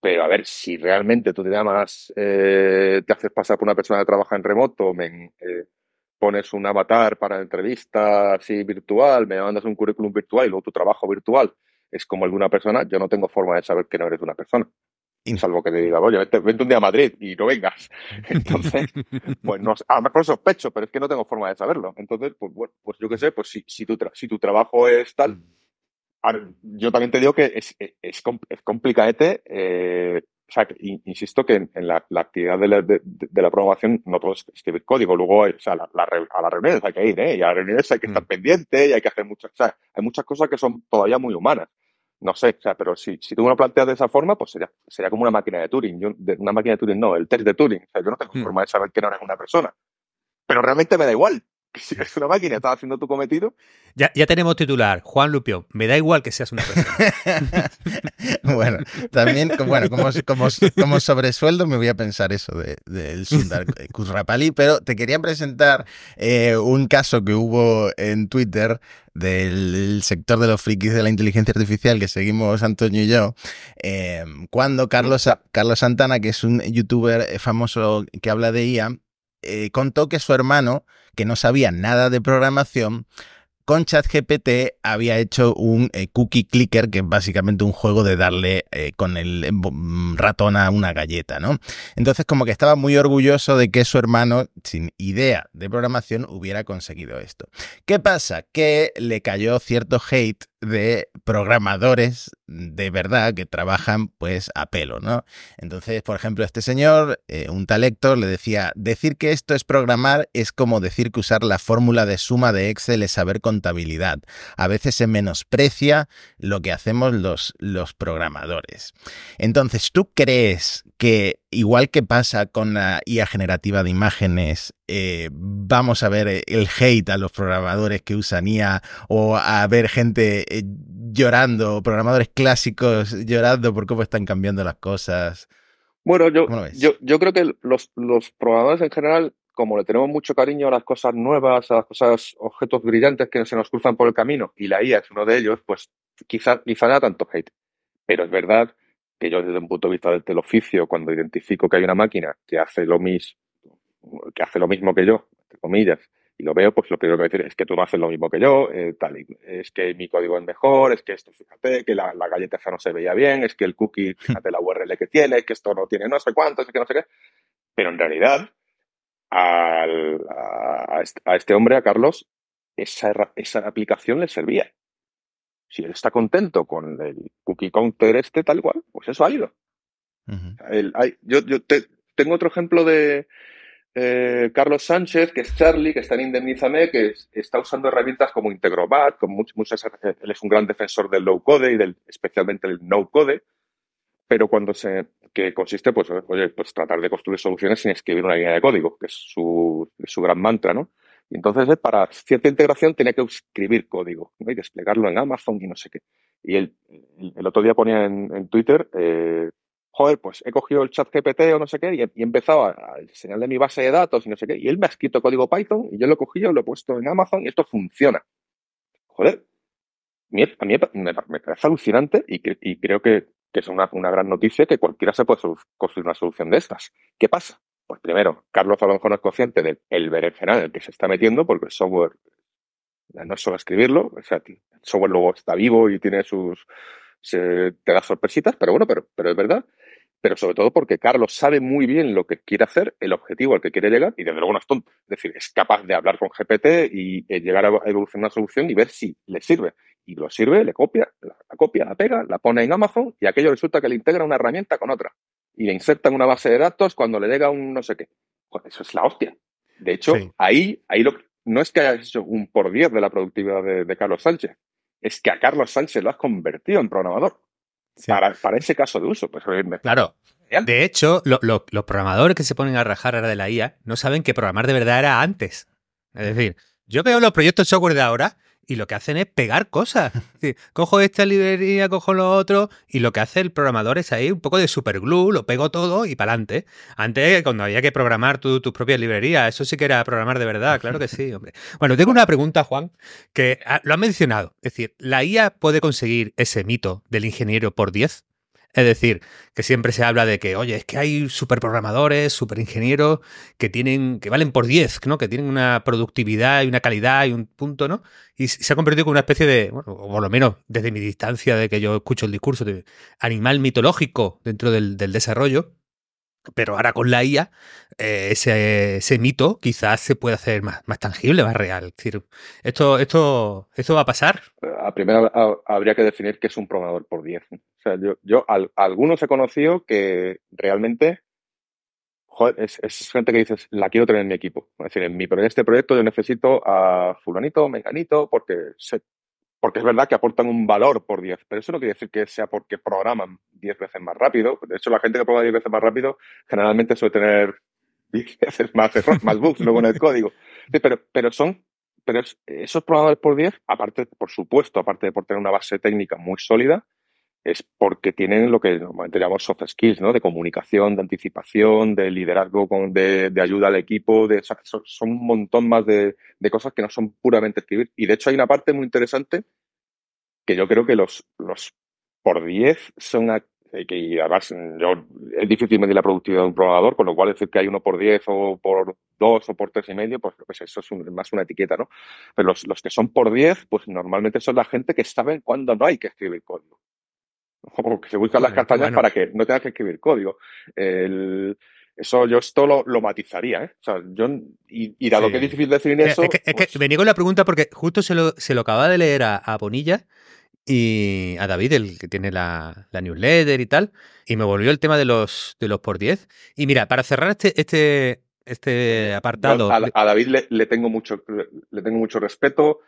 pero a ver, si realmente tú te llamas, eh, te haces pasar por una persona que trabaja en remoto, me, eh, pones un avatar para entrevista así virtual, me mandas un currículum virtual y luego tu trabajo virtual es como el de una persona, yo no tengo forma de saber que no eres una persona. Salvo que te diga, oye, vente, un día a Madrid y no vengas. Entonces, pues no a lo mejor sospecho, pero es que no tengo forma de saberlo. Entonces, pues bueno, pues yo qué sé, pues si, si, tu, si tu trabajo es tal, yo también te digo que es, es, es complicadete eh, o sea, insisto que en, la, actividad de la, de, la, programación no todo es escribir código, luego o sea, la, a las reuniones hay que ir, ¿eh? y a las reuniones hay que estar mm. pendiente y hay que hacer muchas, o sea, hay muchas cosas que son todavía muy humanas. No sé, o sea, pero si, si tú me lo planteas de esa forma, pues sería, sería como una máquina de Turing. Yo, de, una máquina de Turing no, el test de Turing. O sea, yo no tengo mm. forma de saber que no eres una persona. Pero realmente me da igual si eres una máquina, estás haciendo tu cometido. Ya, ya tenemos titular, Juan Lupión. Me da igual que seas una persona. bueno, también, bueno, como, como, como sobresueldo me voy a pensar eso del de, Sundar Kurrapali, pero te quería presentar eh, un caso que hubo en Twitter del sector de los frikis de la inteligencia artificial que seguimos Antonio y yo, eh, cuando Carlos, Carlos Santana, que es un youtuber famoso que habla de IA, eh, contó que su hermano, que no sabía nada de programación, con ChatGPT había hecho un eh, cookie clicker, que es básicamente un juego de darle eh, con el mm, ratón a una galleta, ¿no? Entonces, como que estaba muy orgulloso de que su hermano, sin idea de programación, hubiera conseguido esto. ¿Qué pasa? Que le cayó cierto hate de programadores de verdad que trabajan pues a pelo, ¿no? Entonces, por ejemplo, este señor, eh, un tal le decía, decir que esto es programar es como decir que usar la fórmula de suma de Excel es saber contabilidad. A veces se menosprecia lo que hacemos los, los programadores. Entonces, ¿tú crees que igual que pasa con la IA generativa de imágenes, eh, vamos a ver el hate a los programadores que usan IA o a ver gente eh, llorando, programadores clásicos llorando por cómo están cambiando las cosas. Bueno, yo, yo, creo que los, los programadores en general, como le tenemos mucho cariño a las cosas nuevas, a las cosas, objetos brillantes que se nos cruzan por el camino, y la IA es uno de ellos, pues quizá, quizá da tanto hate. Pero es verdad que yo desde un punto de vista del oficio, cuando identifico que hay una máquina que hace lo mismo, que hace lo mismo que yo, entre comillas, y lo veo, pues lo primero que voy a decir es que tú no haces lo mismo que yo, eh, tal, es que mi código es mejor, es que esto, fíjate, que la, galleta esa no se veía bien, es que el cookie, fíjate la URL que tiene, que esto no tiene no sé cuánto, es que no sé qué. Pero en realidad, al, a, este hombre, a Carlos, esa, esa aplicación le servía. Si él está contento con el cookie counter este tal cual, pues eso ha ido. yo yo tengo otro ejemplo de, eh, Carlos Sánchez, que es Charlie, que está en Indemnizame, que está usando herramientas como Integrobat, con muchas, él es un gran defensor del low code y del, especialmente del no code, pero cuando se, que consiste, pues, oye, pues tratar de construir soluciones sin escribir una línea de código, que es su, su gran mantra, ¿no? Y entonces, para cierta integración, tenía que escribir código y desplegarlo en Amazon y no sé qué. Y el, el otro día ponía en, Twitter, eh, joder, pues he cogido el chat GPT o no sé qué y he, empezado a, enseñarle mi base de datos y no sé qué. Y él me ha escrito código Python y yo lo he cogido, lo he puesto en Amazon y esto funciona. Joder, a mí me, parece alucinante y, creo que, es una, gran noticia que cualquiera se puede construir una solución de estas. ¿Qué pasa? Pues primero, Carlos a lo mejor no es consciente del el berenjenal en el que se está metiendo porque el software no es solo escribirlo, o sea, el software luego está vivo y tiene sus, se, te da sorpresitas, pero bueno, pero, pero es verdad pero sobre todo porque Carlos sabe muy bien lo que quiere hacer, el objetivo al que quiere llegar, y desde luego no es tonto. Es decir, es capaz de hablar con GPT y eh, llegar a evolucionar una solución y ver si le sirve. Y lo sirve, le copia, la, copia, la pega, la pone en Amazon y aquello resulta que le integra una herramienta con otra. Y le inserta en una base de datos cuando le llega un no sé qué. eso es la hostia. De hecho, ahí, ahí lo, no es que hayas hecho un por diez de la productividad de Carlos Sánchez, es que a Carlos Sánchez lo has convertido en programador. Para, ese caso de uso. Pues, claro. De hecho, los programadores que se ponen a rajar ahora de la IA no saben que programar de verdad era antes. Es decir, yo veo los proyectos de software de ahora y lo que hacen es pegar cosas. cojo esta librería, cojo lo otro, y lo que hace el programador es ahí un poco de superglue, lo pego todo y para adelante. Antes, cuando había que programar tus propias librerías, eso sí que era programar de verdad, claro que sí, hombre. Bueno, tengo una pregunta, Juan, que ah, lo han mencionado. Es decir, ¿la IA puede conseguir ese mito del ingeniero por 10? Es decir, que siempre se habla de que, oye, es que hay superprogramadores, superingenieros que tienen, que valen por 10, ¿no? Que tienen una productividad y una calidad y un punto, ¿no? Y se ha convertido en una especie de, bueno, o por lo menos desde mi distancia de que yo escucho el discurso de animal mitológico dentro del, del desarrollo, pero ahora con la IA, eh, ese, ese, mito quizás se puede hacer más, más tangible, más real. Es decir, ¿esto, esto, ¿esto va a pasar? A primero habría que definir qué es un programador por 10. O sea, yo, yo a, algunos he conocido que realmente joder, es, gente que dices, la quiero tener en mi equipo. Es decir, en mi, en este proyecto yo necesito a fulanito, menganito, porque se, porque es verdad que aportan un valor por 10, pero eso no quiere decir que sea porque programan 10 veces más rápido. De hecho, la gente que programa 10 veces más rápido generalmente suele tener 10 veces más más bugs luego en el código. pero, pero son, pero esos programadores por 10, aparte, por supuesto, aparte de por tener una base técnica muy sólida, es porque tienen lo que normalmente llamamos soft skills, ¿no? De comunicación, de anticipación, de liderazgo, de, de ayuda al equipo, de, son, un montón más de, cosas que no son puramente escribir. Y de hecho hay una parte muy interesante que yo creo que los, los por 10 son, que además yo, es difícil medir la productividad de un programador, con lo cual decir que hay uno por 10 o por 2 o por tres y medio, pues, eso es más una etiqueta, ¿no? Pero los, los que son por 10, pues normalmente son la gente que saben cuándo no hay que escribir código o que se buscan las castañas para que no tengas que escribir código. El, eso yo esto lo, lo matizaría, ¿eh? O sea, yo, y, y dado sí. que es difícil definir eso. Es que, es que pues... me niego la pregunta porque justo se lo, se lo acaba de leer a, a, Bonilla y a David, el que tiene la, la, newsletter y tal, y me volvió el tema de los, de los por 10. Y mira, para cerrar este, este, este apartado. a, a, David le, le, tengo mucho, le tengo mucho respeto.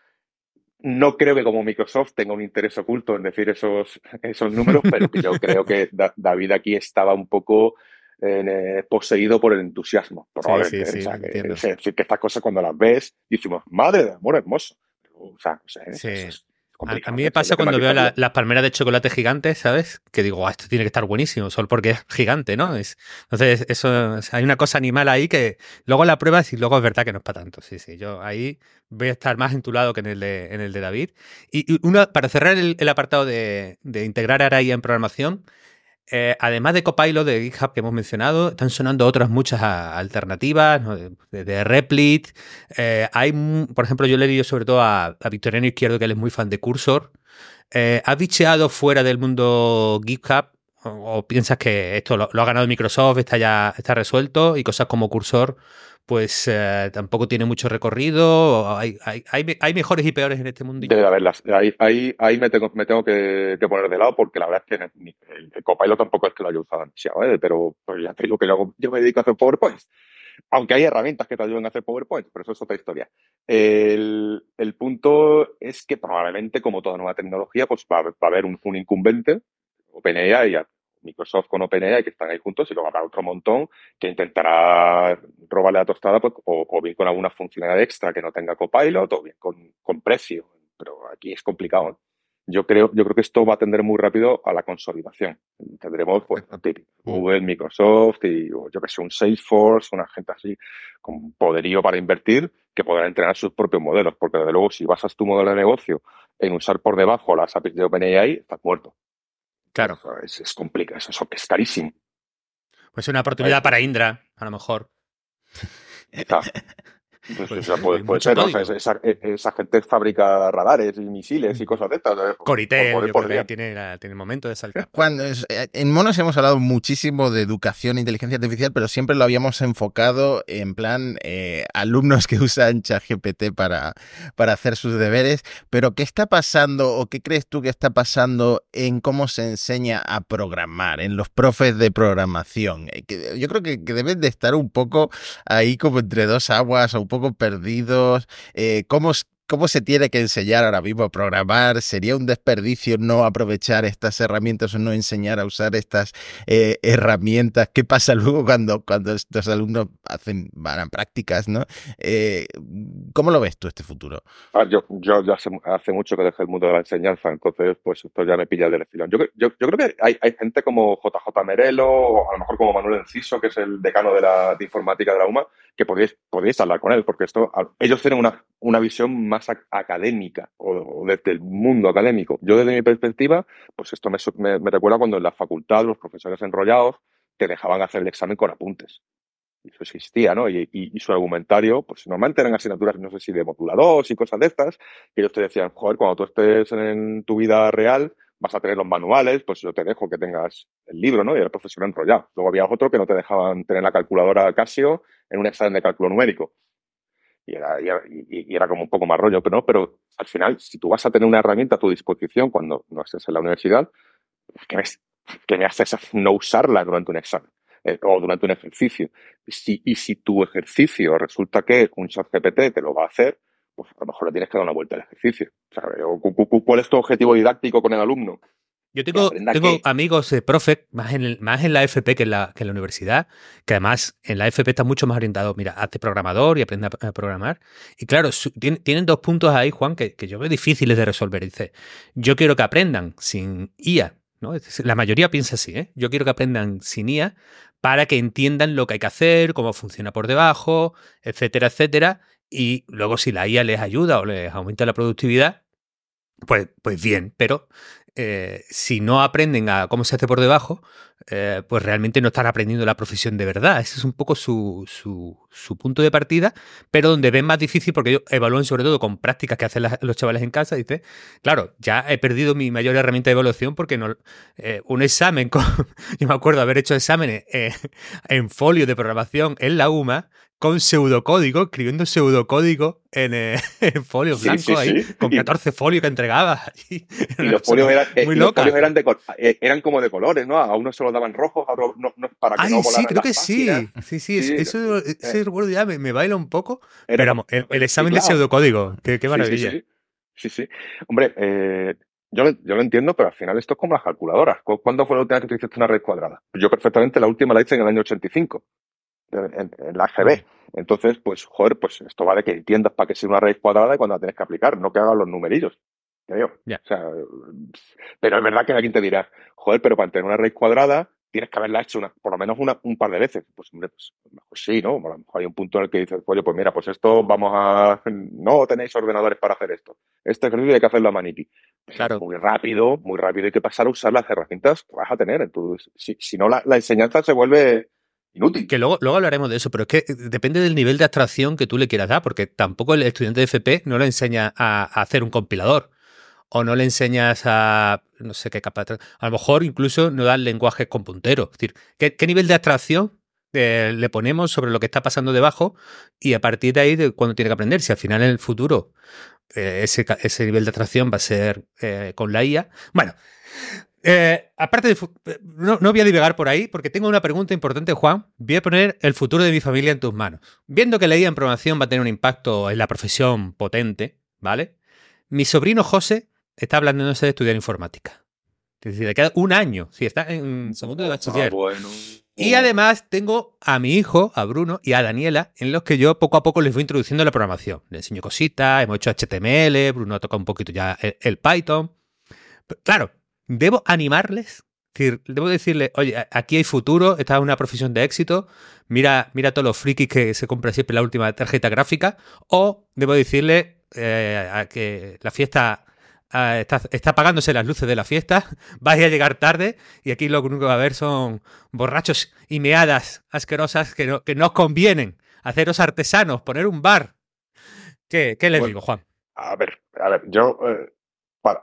No creo que como Microsoft tenga un interés oculto en decir esos, esos números, pero yo creo que da, David aquí estaba un poco eh, poseído por el entusiasmo. Probablemente. Sí, sí, sí, o sea, que, es decir, que estas cosas cuando las ves, decimos, madre de amor hermoso. O sea, o sea es, a, mí me pasa cuando veo la, las palmeras de chocolate gigantes, ¿sabes? Que digo, esto tiene que estar buenísimo, solo porque es gigante, ¿no? Es, entonces, eso, hay una cosa animal ahí que luego la pruebas y luego es verdad que no es para tanto. Sí, sí, yo ahí voy a estar más en tu lado que en el de, en el de David. Y, y una, para cerrar el, el apartado de, de integrar Araya en programación, eh, además de Copilot de GitHub que hemos mencionado, están sonando otras muchas alternativas, ¿no? de, de, Replit. Eh, hay, por ejemplo, yo le he leído sobre todo a, Victoriano Izquierdo, que él es muy fan de Cursor. Eh, ¿Has bicheado fuera del mundo GitHub o, o piensas que esto lo, lo, ha ganado Microsoft, está ya está resuelto y cosas como Cursor pues eh, tampoco tiene mucho recorrido. Hay, hay, hay, mejores y peores en este mundo. Debe haberlas. Ahí, ahí, ahí me tengo, me tengo que, poner de lado porque la verdad es que el, el Copilot tampoco es que lo haya usado demasiado, ¿eh? pero pues ya te digo que yo, yo me dedico a hacer PowerPoint. Aunque hay herramientas que te ayudan a hacer PowerPoint, pero eso es otra historia. El, el punto es que probablemente, como toda nueva tecnología, pues va, va a haber un, un incumbente, OpenAI, Microsoft con OpenAI que están ahí juntos y luego habrá otro montón que intentará robarle la tostada pues, o, o, bien con alguna funcionalidad extra que no tenga Copilot o bien con, con precio. Pero aquí es complicado. Yo creo, yo creo que esto va a tender muy rápido a la consolidación. Tendremos, pues, Google, Microsoft y yo que sé, un Salesforce, una gente así con poderío para invertir que podrán entrenar sus propios modelos. Porque desde luego, si basas tu modelo de negocio en usar por debajo las APIs de OpenAI, estás muerto. Claro. Es, es complicado, eso es carísimo. Pues una oportunidad para Indra, a lo mejor. Está. Pues, pues, esa puede, puede ser, ¿no? esa, esa, gente fabrica radares y misiles y cosas de estas. Coritel, por, por, por tiene, la, tiene el momento de saltar. Cuando, eh, en Monos hemos hablado muchísimo de educación e inteligencia artificial, pero siempre lo habíamos enfocado en plan eh, alumnos que usan ChatGPT para, para hacer sus deberes. Pero, ¿qué está pasando o qué crees tú que está pasando en cómo se enseña a programar, en los profes de programación? Eh, yo creo que, que deben de estar un poco ahí como entre dos aguas o un poco poco perdidos. Eh, ¿cómo, ¿Cómo se tiene que enseñar ahora mismo a programar? ¿Sería un desperdicio no aprovechar estas herramientas o no enseñar a usar estas eh, herramientas? ¿Qué pasa luego cuando, cuando estos alumnos hacen, van a prácticas? ¿no? Eh, ¿Cómo lo ves tú este futuro? Ah, yo yo ya hace, hace, mucho que dejé el mundo de la enseñanza, entonces pues esto ya me pilla del estilo. Yo, yo, yo creo que hay, hay, gente como JJ Merelo, o a lo mejor como Manuel Enciso, que es el decano de, la, de informática de la UMA, que podéis, podéis hablar con él, porque esto, ellos tienen una, una visión más más académica o, desde el mundo académico. Yo desde mi perspectiva, pues esto me, recuerda cuando en la facultad los profesores enrollados te dejaban hacer el examen con apuntes. Eso existía, ¿no? Y, su argumentario, pues normalmente eran asignaturas, no sé si de moduladores y cosas de estas, que ellos te decían, joder, cuando tú estés en tu vida real, vas a tener los manuales, pues yo te dejo que tengas el libro, ¿no? Y el profesor enrollado. Luego había otro que no te dejaban tener la calculadora Casio en un examen de cálculo numérico. Y era, y, era, como un poco más rollo, pero, ¿no? pero al final, si tú vas a tener una herramienta a tu disposición cuando no estés en la universidad, ¿qué me, qué haces no usarla durante un examen? Eh, o durante un ejercicio. Y si tu ejercicio resulta que un chat GPT te lo va a hacer, pues a lo mejor le tienes que dar una vuelta al ejercicio. ¿Cuál es tu objetivo didáctico con el alumno? Yo tengo, tengo amigos de profe, más en, más en la FP que en la, que en la universidad, que además en la FP está mucho más orientado, mira, hazte programador y aprende a, programar. Y claro, tienen dos puntos ahí, Juan, que, que yo veo difíciles de resolver. Dice, yo quiero que aprendan sin IA, ¿no? La mayoría piensa así, ¿eh? Yo quiero que aprendan sin IA para que entiendan lo que hay que hacer, cómo funciona por debajo, etcétera, etcétera. Y luego si la IA les ayuda o les aumenta la productividad, pues, pues bien, pero eh, si no aprenden a cómo se hace por debajo, eh, pues realmente no están aprendiendo la profesión de verdad. Ese es un poco su, su, punto de partida, pero donde ven más difícil, porque ellos evalúan sobre todo con prácticas que hacen los chavales en casa, dice, claro, ya he perdido mi mayor herramienta de evaluación porque no, eh, un examen, yo me acuerdo haber hecho exámenes en folio de programación en la UMA, con pseudocódigo, escribiendo pseudocódigo en, eh, en folio blanco ahí, con 14 folios que entregaba. Y, los folios, eran, eh, los folios eran, de, eh, eran como de colores, ¿no? A unos se los daban rojos, a otros no, no, para que Ay, no sí, creo que sí. Sí, sí, eso, ese recuerdo ya me, me, baila un poco. pero vamos, el, examen de pseudocódigo, qué, qué maravilla. Sí, sí. Hombre, eh, yo, yo, lo entiendo, pero al final esto es como las calculadoras. ¿Cuándo fue la última vez que utilizaste una red cuadrada? Yo perfectamente la última la hice en el año 85 en, la AGB. Entonces, pues, joder, pues esto vale que entiendas para qué es una raíz cuadrada y cuando la tienes que aplicar, no que hagas los numerillos. O sea, pero es verdad que alguien te dirá, joder, pero para tener una raíz cuadrada tienes que haberla hecho una, por lo menos una, un par de veces. Pues, hombre, pues, mejor sí, ¿no? A lo mejor hay un punto en el que dices, oye, pues mira, pues esto vamos a. No tenéis ordenadores para hacer esto. Este ejercicio hay que hacerlo a maniquí. Claro. Muy rápido, muy rápido hay que pasar a usar las herramientas que vas a tener. Entonces, si, si no, la, la enseñanza se vuelve inútil. Que luego, luego hablaremos de eso, pero es que depende del nivel de abstracción que tú le quieras dar, porque tampoco el estudiante de FP no le enseña a, hacer un compilador o no le enseñas a no sé qué capa. A lo mejor incluso no dan lenguaje con puntero. Es decir, ¿qué, nivel de abstracción eh, le ponemos sobre lo que está pasando debajo y a partir de ahí de cuando tiene que aprender? Si al final en el futuro eh, ese, ese, nivel de abstracción va a ser eh, con la IA. Bueno, eh, aparte de. No, no, voy a divagar por ahí porque tengo una pregunta importante, Juan. Voy a poner el futuro de mi familia en tus manos. Viendo que la IA en programación va a tener un impacto en la profesión potente, ¿vale? Mi sobrino José está hablando de estudiar informática. Es decir, le queda un año. Sí, está en segundo de bachiller. Ah, y además tengo a mi hijo, a Bruno y a Daniela, en los que yo poco a poco les voy introduciendo la programación. Le enseño cositas, hemos hecho HTML, Bruno ha tocado un poquito ya el, Python. claro, debo animarles, debo decirle, oye, aquí hay futuro, esta es una profesión de éxito, mira, mira todos los frikis que se compran siempre la última tarjeta gráfica, o debo decirle eh, a que la fiesta está, está, apagándose las luces de la fiesta, vais a llegar tarde y aquí lo único que va a haber son borrachos y meadas asquerosas que no, que no os convienen, haceros artesanos, poner un bar. ¿Qué, qué les digo, Juan? A ver, a ver, yo eh,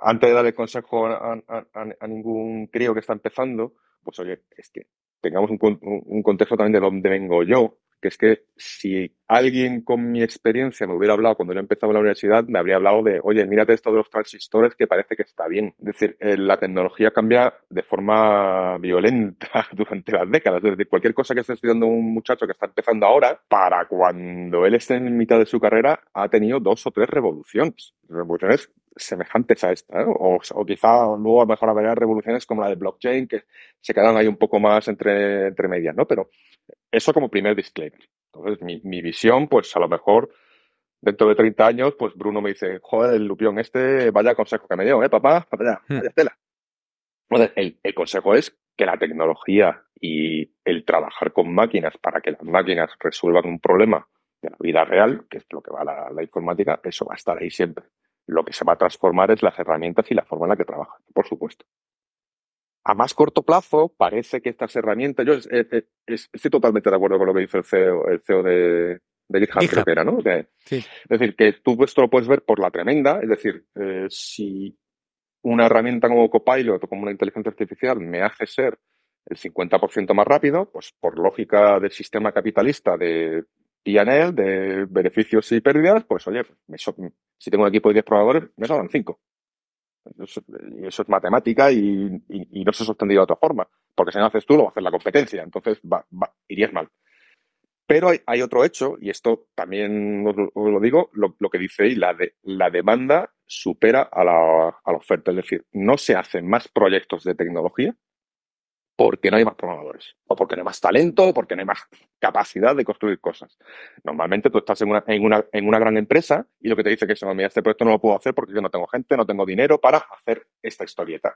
antes de darle consejo a, ningún crío que está empezando, pues oye, es que tengamos un, contexto también de dónde vengo yo, que es que si alguien con mi experiencia me hubiera hablado cuando yo empezaba la universidad, me habría hablado de, oye, mírate esto de los transistores que parece que está bien. Es decir, eh, la tecnología cambia de forma violenta durante las décadas. Es decir, cualquier cosa que esté estudiando un muchacho que está empezando ahora, para cuando él esté en mitad de su carrera, ha tenido dos o tres revoluciones. Revoluciones semejantes a esta, o, quizá luego a lo mejor habrá revoluciones como la de blockchain que se quedan ahí un poco más entre, entre medias, ¿no? Pero eso como primer disclaimer. Entonces, mi, mi visión, pues a lo mejor dentro de 30 años, pues Bruno me dice, joder, el lupión este, vaya consejo que me dio, ¿eh, papá? Vaya, hmm. vaya tela. Entonces, el, el consejo es que la tecnología y el trabajar con máquinas para que las máquinas resuelvan un problema de la vida real, que es lo que va a la, informática, eso va a estar ahí siempre. Lo que se va a transformar es las herramientas y la forma en la que trabajan, por supuesto. A más corto plazo, parece que estas herramientas, yo estoy totalmente de acuerdo con lo que dice el CEO, el CEO de, de GitHub, creo que era, ¿no? Es decir, que tú esto lo puedes ver por la tremenda, es decir, eh, si una herramienta como Copilot o como una inteligencia artificial me hace ser el 50% más rápido, pues por lógica del sistema capitalista de P&L, de beneficios y pérdidas, pues oye, si tengo un equipo de 10 programadores, me sobran 5. Eso, eso, es matemática y, no se sostiene de otra forma, porque si no haces tú, lo va a hacer la competencia, entonces va, irías mal. Pero hay, otro hecho, y esto también os, lo digo, lo, que dice ahí, la, de, la demanda supera a la, a la oferta, es decir, no se hacen más proyectos de tecnología, porque no hay más programadores, o porque no hay más talento, o porque no hay más capacidad de construir cosas. Normalmente tú estás en una, en una, en una gran empresa y lo que te dice que mira, este proyecto no lo puedo hacer porque yo no tengo gente, no tengo dinero para hacer esta historieta.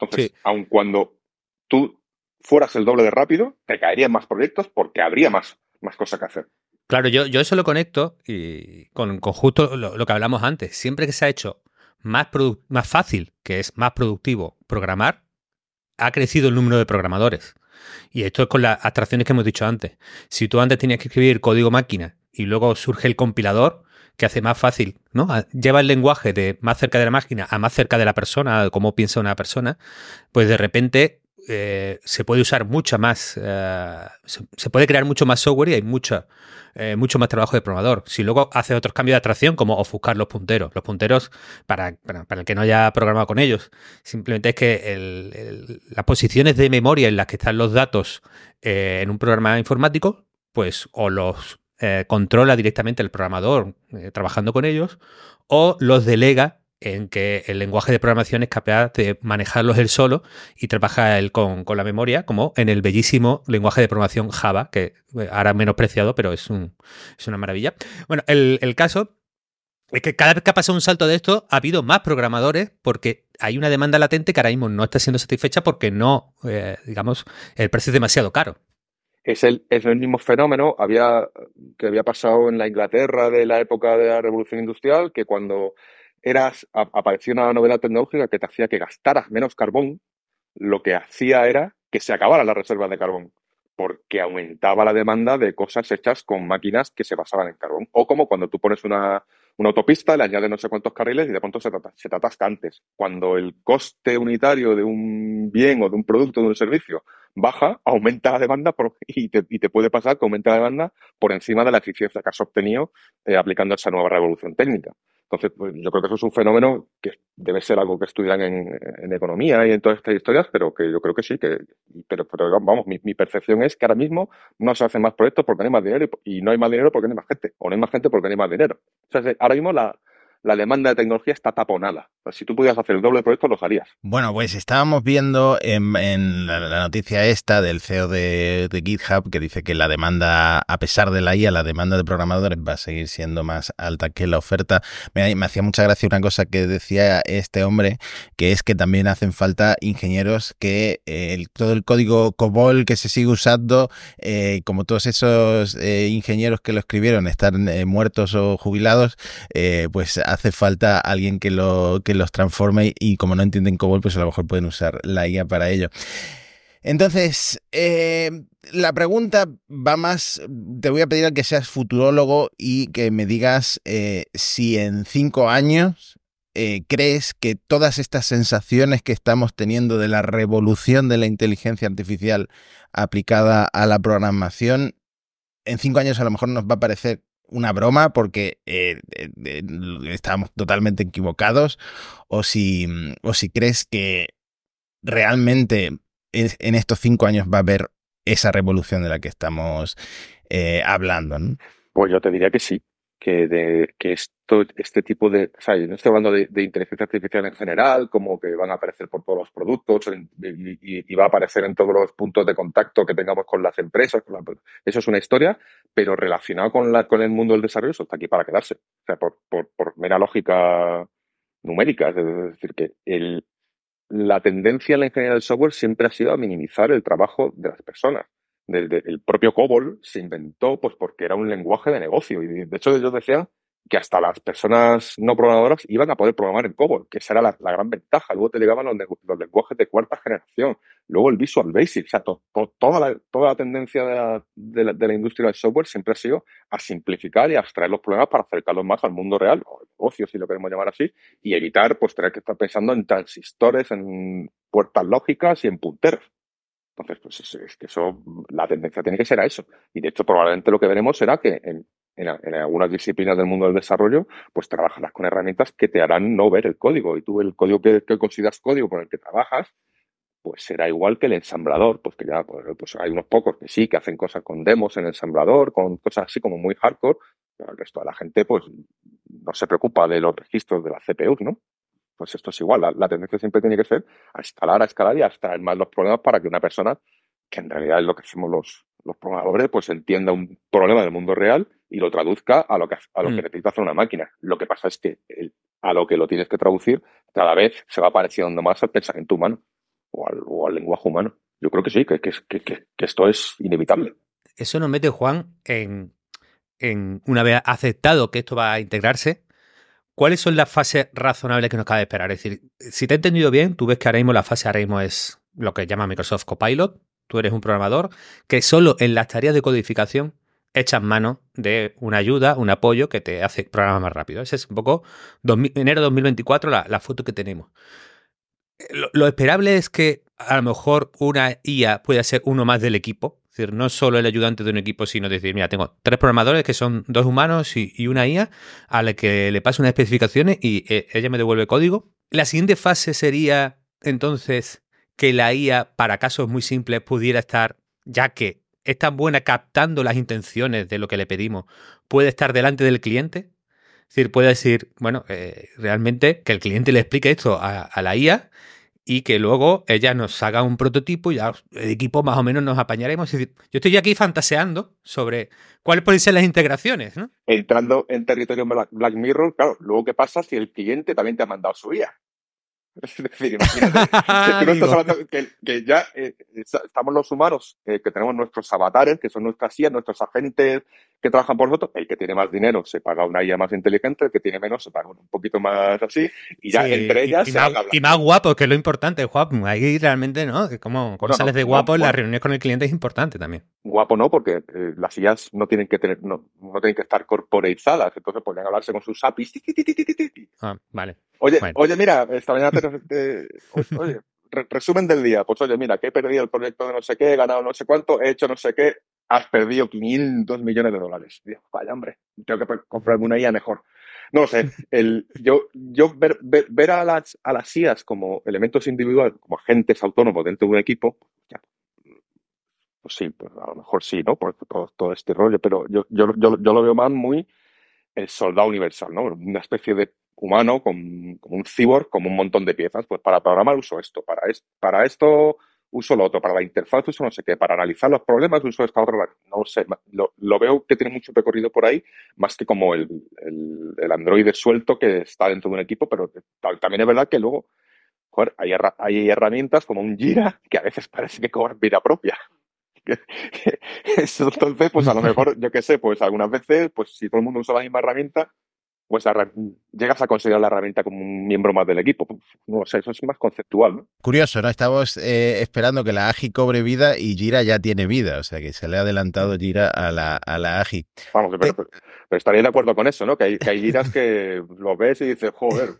Entonces, aun cuando tú fueras el doble de rápido, te caerían más proyectos porque habría más, más cosas que hacer. Claro, yo, yo eso lo conecto y con, con justo lo, lo, que hablamos antes. Siempre que se ha hecho más, más fácil, que es más productivo programar, ha crecido el número de programadores. Y esto es con las abstracciones que hemos dicho antes. Si tú antes tenías que escribir código máquina y luego surge el compilador, que hace más fácil, ¿no? Lleva el lenguaje de más cerca de la máquina a más cerca de la persona, de cómo piensa una persona, pues de repente eh, se puede usar mucha más, eh, se, puede crear mucho más software y hay eh, mucho más trabajo de programador. Si luego hace otros cambios de atracción, como ofuscar los punteros, los punteros, para, para, el que no haya programado con ellos, simplemente es que las posiciones de memoria en las que están los datos en un programa informático, pues o los controla directamente el programador trabajando con ellos, o los delega en que el lenguaje de programación es capaz de manejarlos él solo y trabaja él con, la memoria, como en el bellísimo lenguaje de programación Java, que eh, ahora menospreciado, pero es, un, es una maravilla. Bueno, el, caso es que cada vez que ha pasado un salto de esto, ha habido más programadores porque hay una demanda latente que ahora mismo no está siendo satisfecha porque no, eh, digamos, el precio es demasiado caro. Es el, es el mismo fenómeno que había pasado en la Inglaterra de la época de la Revolución Industrial, que cuando eras, apareció una novela tecnológica que te hacía que gastaras menos carbón, lo que hacía era que se acabara la reserva de carbón, porque aumentaba la demanda de cosas hechas con máquinas que se basaban en carbón. O como cuando tú pones una, autopista, le añades no sé cuántos carriles y de pronto se, se te atasca antes. Cuando el coste unitario de un bien o de un producto o de un servicio baja, aumenta la demanda y, te, y, te, puede pasar que aumenta la demanda por encima de la eficiencia que has obtenido eh, aplicando esa nueva revolución técnica. Entonces, pues, yo creo que eso es un fenómeno que debe ser algo que estudian en, economía y en todas estas historias, pero que yo creo que sí, que, pero, vamos, mi, percepción es que ahora mismo no se hacen más proyectos porque no hay más dinero y, no hay más dinero porque no hay más gente, o no hay más gente porque no hay más dinero. O sea, ahora mismo la, la demanda de tecnología está taponada. Si tú pudieras hacer el doble de proyectos, los harías. Bueno, pues estábamos viendo en, la, noticia esta del CEO de, GitHub que dice que la demanda, a pesar de la IA, la demanda de programadores va a seguir siendo más alta que la oferta. Me, hacía mucha gracia una cosa que decía este hombre, que es que también hacen falta ingenieros que eh, todo el código COBOL que se sigue usando, eh, como todos esos eh, ingenieros que lo escribieron están muertos o jubilados, pues hace falta alguien que, lo, que los transforme y como no entienden COBOL, pues a lo mejor pueden usar la IA para ello. Entonces, eh, la pregunta va más, te voy a pedir que seas futurólogo y que me digas eh, si en cinco años eh, crees que todas estas sensaciones que estamos teniendo de la revolución de la inteligencia artificial aplicada a la programación, en cinco años a lo mejor nos va a parecer una broma porque eh, eh, estábamos totalmente equivocados o si, o si crees que realmente en estos cinco años va a haber esa revolución de la que estamos eh, hablando. Pues yo te diría que sí que, de, que esto, este tipo de, o sea, yo no estoy hablando de, inteligencia artificial en general, como que van a aparecer por todos los productos y, va a aparecer en todos los puntos de contacto que tengamos con las empresas. eso es una historia, pero relacionado con, la, con el mundo del desarrollo, eso está aquí para quedarse. O sea, por, por, por mera lógica numérica. Es decir, que el, la tendencia en la ingeniería del software siempre ha sido a minimizar el trabajo de las personas. El propio COBOL se inventó pues porque era un lenguaje de negocio. Y de hecho ellos decían que hasta las personas no programadoras iban a poder programar en COBOL, que esa era la, gran ventaja. Luego te llegaban los, lenguajes de cuarta generación, luego el Visual Basic, o sea, toda, la, toda la tendencia de la, industria del software siempre ha sido a simplificar y a abstraer los problemas para acercarlos más al mundo real, o al negocio, si lo queremos llamar así, y evitar pues tener que estar pensando en transistores, en puertas lógicas y en punteros. Entonces, pues es, que eso, la tendencia tiene que ser a eso. Y de hecho, probablemente lo que veremos será que en, algunas disciplinas del mundo del desarrollo, pues trabajarás con herramientas que te harán no ver el código. Y tú el código que, consideras código con el que trabajas, pues será igual que el ensamblador, pues que ya pues, pues, hay unos pocos que sí, que hacen cosas con demos en ensamblador, con cosas así como muy hardcore, pero el resto de la gente pues no se preocupa de los registros de las CPUs, ¿no? Pues esto es igual, la, tendencia siempre tiene que ser a escalar, a escalar y a extraer más los problemas para que una persona, que en realidad es lo que hacemos los, los programadores, pues entienda un problema del mundo real y lo traduzca a lo que, a lo que mm. necesita hacer una máquina. Lo que pasa es que a lo que lo tienes que traducir, cada vez se va pareciendo más al pensamiento humano o al, o al lenguaje humano. Yo creo que sí, que, que, que, que, esto es inevitable. Eso nos mete, Juan, en, en una vez aceptado que esto va a integrarse, ¿Cuáles son las fases razonables que nos cabe esperar? Es decir, si te he entendido bien, tú ves que ahora mismo la fase ahora mismo es lo que llama Microsoft Copilot. Tú eres un programador que solo en las tareas de codificación echas mano de una ayuda, un apoyo que te hace programar más rápido. Ese es un poco enero de 2024 la, la foto que tenemos. lo, esperable es que a lo mejor una IA pueda ser uno más del equipo, es decir, no solo el ayudante de un equipo, sino decir, mira, tengo tres programadores que son dos humanos y, una IA a la que le paso unas especificaciones y eh, ella me devuelve código. La siguiente fase sería entonces que la IA, para casos muy simples, pudiera estar, ya que es tan buena captando las intenciones de lo que le pedimos, puede estar delante del cliente. Es decir, puede decir, bueno, eh, realmente que el cliente le explique esto a la IA y que luego ella nos haga un prototipo y ya el equipo más o menos nos apañaremos. yo estoy aquí fantaseando sobre cuáles pueden ser las integraciones. ¿no? Entrando en territorio Black Mirror, claro, luego qué pasa si el cliente también te ha mandado su IA. Es decir, imagínate, que, ya eh, estamos los humanos, eh, que tenemos nuestros avatares, que son nuestras IA, nuestros agentes que trabajan por nosotros. El que tiene más dinero se paga una IA más inteligente, el que tiene menos se paga un poquito más así, y ya entre ellas y, se más, y más guapo, que es lo importante, guapo. Ahí realmente, ¿no? Como sales de guapo en las reuniones con el cliente es importante también. Guapo no, porque eh, las IAs no tienen que tener, no, no tienen que estar corporeizadas, entonces podrían hablarse con sus APIs. Ah, vale. Oye, oye, mira, esta mañana te, oye, resumen del día. Pues oye, mira, que he perdido el proyecto de no sé qué, he ganado no sé cuánto, he hecho no sé qué, has perdido 500 millones de dólares. vaya, hombre, tengo que comprarme una IA mejor. No sé, el, yo, yo ver, ver, a, las, a las IAs como elementos individuales, como agentes autónomos dentro de un equipo, pues sí, pues a lo mejor sí, ¿no? Por todo, todo este rollo, pero yo, yo, yo, yo, lo veo más muy el soldado universal, ¿no? Una especie de humano, como, como un cyborg, como un montón de piezas. Pues para programar uso esto, para, es, para esto uso lo otro, para la interfaz uso no sé qué, para analizar los problemas uso esta otra. No sé, lo, lo veo que tiene mucho recorrido por ahí, más que como el, el, el suelto que está dentro de un equipo, pero también es verdad que luego joder, hay, hay herramientas como un Jira que a veces parece que cobran vida propia. Entonces, pues a lo mejor, yo qué sé, pues algunas veces, pues si todo el mundo usa la misma herramienta, pues llegas a considerar la herramienta como un miembro más del equipo. No lo sé, eso es más conceptual. ¿no? Curioso, ¿no? Estamos eh, esperando que la AGI cobre vida y Gira ya tiene vida, o sea que se le ha adelantado Gira a la, a la AGI. Vamos, pero, estaría de acuerdo con eso, ¿no? Que hay, que hay giras que lo ves y dices, joder.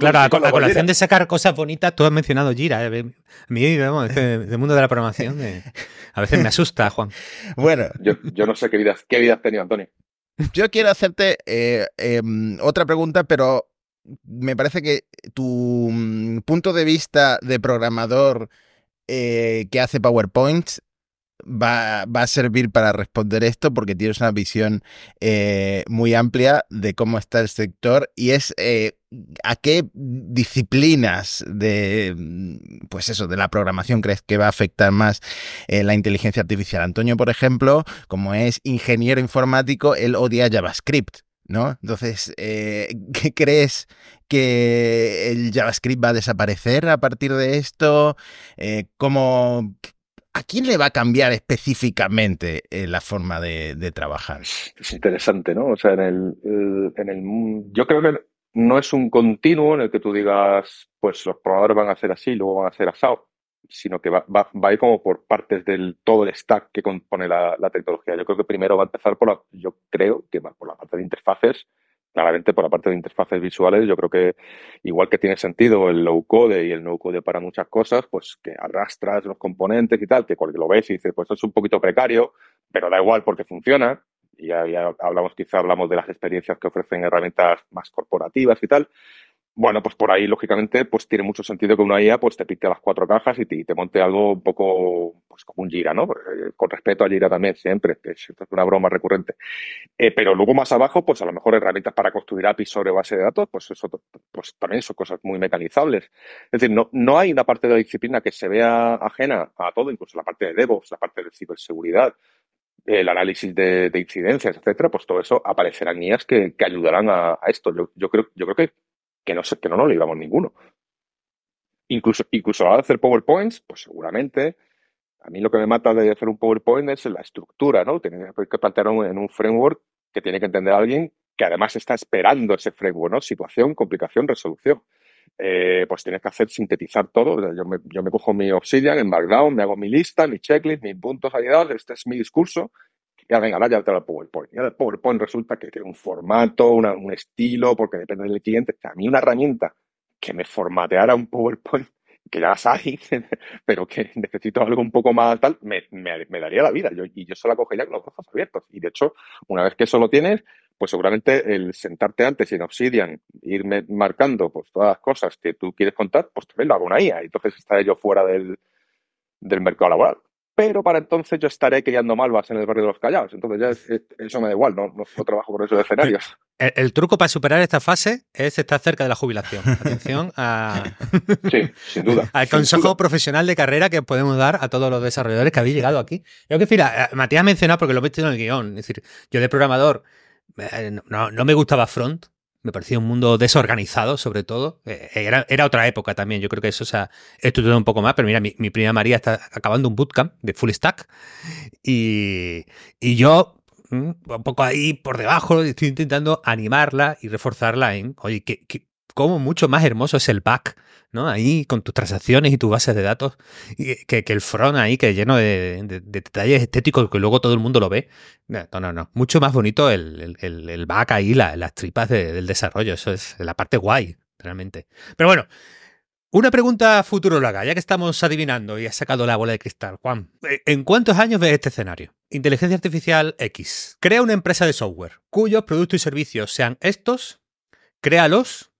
claro, la, colación de sacar cosas bonitas, tú has mencionado Gira. ¿eh? A mí, vamos, del mundo de la programación, a veces me asusta, Juan. Bueno. Yo, yo no sé qué vidas, qué vidas has tenido, Antonio. Yo quiero hacerte eh, em, otra pregunta, pero me parece que tu mm, punto de vista de programador eh, que hace PowerPoints va, a servir para responder esto porque tienes una visión eh, muy amplia de cómo está el sector y es eh, a qué disciplinas de pues eso de la programación crees que va a afectar más eh, la inteligencia artificial. Antonio, por ejemplo, como es ingeniero informático, él odia JavaScript. ¿No? Entonces, ¿qué crees que el JavaScript va a desaparecer a partir de esto? ¿Cómo, quién le va a cambiar específicamente eh, la forma de, trabajar? Es interesante, ¿no? O sea, en el, en el, yo creo que no es un continuo en el que tú digas, pues los programadores van a ser así, luego van a ser asado, sino que va, va, va a ir como por partes del todo el stack que compone la, la, tecnología. Yo creo que primero va a empezar por la, yo creo que va por la parte de interfaces, claramente por la parte de interfaces visuales, yo creo que igual que tiene sentido el low code y el no code para muchas cosas, pues que arrastras los componentes y tal, que cuando lo ves y dices, pues es un poquito precario, pero da igual porque funciona. Y ya, ya hablamos, quizá hablamos de las experiencias que ofrecen herramientas más corporativas y tal. Bueno, pues por ahí, lógicamente, pues tiene mucho sentido que una IA pues te pinte las cuatro cajas y te, te monte algo un poco pues como un Gira, ¿no? Eh, con respeto a Gira también, siempre, que es una broma recurrente. Eh, pero luego más abajo, pues a lo mejor herramientas para construir APIs sobre base de datos, pues eso pues también son cosas muy mecanizables. Es decir, no, no hay una parte de la disciplina que se vea ajena a todo, incluso la parte de DevOps, la parte de ciberseguridad, el análisis de, incidencias, etcétera, pues todo eso aparecerán guías que, que ayudarán a, esto. Yo, creo, yo creo que que no, que no nos libramos ninguno. Incluso, incluso a hacer PowerPoints, pues seguramente. A mí lo que me mata de hacer un PowerPoint es la estructura, ¿no? Tienes que plantearlo en un framework que tiene que entender alguien que además está esperando ese framework, ¿no? Situación, complicación, resolución. Eh, pues tienes que hacer sintetizar todo. Yo me, yo me cojo mi Obsidian en background, me hago mi lista, mi checklist, mis puntos ayudados, este es mi discurso. Venga, ahora ya te lo PowerPoint. Ya el PowerPoint resulta que tiene un formato, un estilo, porque depende del cliente. A mí una herramienta que me formateara un PowerPoint, que ya las hay, pero que necesito algo un poco más tal, me, me, daría la vida. Yo, y yo se la cogería con los ojos abiertos. Y de hecho, una vez que eso lo tienes, pues seguramente el sentarte antes en Obsidian, irme marcando pues todas las cosas que tú quieres contar, pues también lo hago una IA. Entonces está yo fuera del, del mercado laboral pero para entonces yo estaré criando malvas en el barrio de los Callados. Entonces ya eso me da igual, no, no, trabajo por esos escenarios. El, truco para superar esta fase es estar cerca de la jubilación. Atención a... Sí, sin duda. al consejo profesional de carrera que podemos dar a todos los desarrolladores que habéis llegado aquí. Yo que, decir, Matías ha mencionado porque lo he visto en el guion. Es decir, yo de programador eh, no, no me gustaba front, me parecía un mundo desorganizado, sobre todo. Eh, era, era, otra época también, yo creo que eso se ha estudiado un poco más, pero mira, mi, prima María está acabando un bootcamp de full stack y, y yo mm, un poco ahí por debajo estoy intentando animarla y reforzarla en, oye, que, que cómo mucho más hermoso es el back, ¿no? Ahí con tus transacciones y tus bases de datos, que, el front ahí que lleno de, detalles estéticos que luego todo el mundo lo ve. No, no, no. Mucho más bonito el, el, back ahí, las tripas del desarrollo. Eso es la parte guay, realmente. Pero bueno. Una pregunta futurologa, ya que estamos adivinando y has sacado la bola de cristal, Juan. ¿En cuántos años ves este escenario? Inteligencia Artificial X. Crea una empresa de software cuyos productos y servicios sean estos, créalos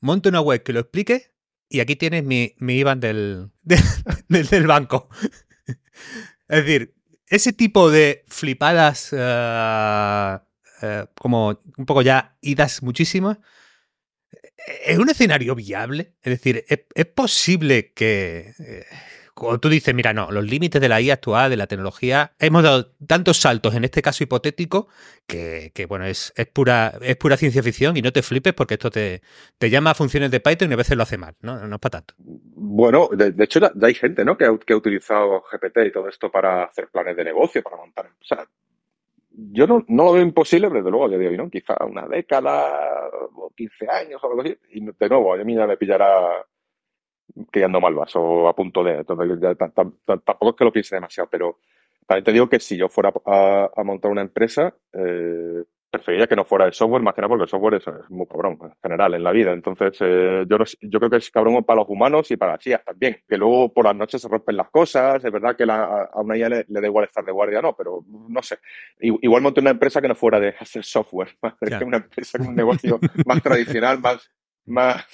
monte una web que lo explique y aquí tienes mi, mi IBAN del, del, banco. es decir, ese tipo de flipadas eh, eh, como un poco ya idas muchísimas, ¿es un escenario viable? Es decir, ¿es, posible que... Eh, cuando tú dices, mira, no, los límites de la IA actual, de la tecnología, hemos dado tantos saltos en este caso hipotético que, bueno, es, pura, es pura ciencia ficción y no te flipes porque esto te, llama a funciones de Python y a veces lo hace mal, ¿no? No es para tanto. Bueno, de, hecho hay gente, ¿no? Que ha, utilizado GPT y todo esto para hacer planes de negocio, para montar. O sea, yo no, no lo veo imposible, pero desde luego a día de hoy, ¿no? Quizá una década o 15 años o algo así. Y de nuevo, a mí ya me pillará criando malvas o a punto de. Tampoco es que lo piense demasiado, pero también te digo que si yo fuera a, montar una empresa, eh, preferiría que no fuera de software, más que nada porque el software es, muy cabrón en general en la vida. Entonces, eh, yo, yo creo que es cabrón para los humanos y para las IAs también. Que luego por las noches se rompen las cosas, es verdad que a una IA le, da igual estar de guardia, no, pero no sé. Igual monté una empresa que no fuera de hacer software, más que una empresa con un negocio más tradicional, más más,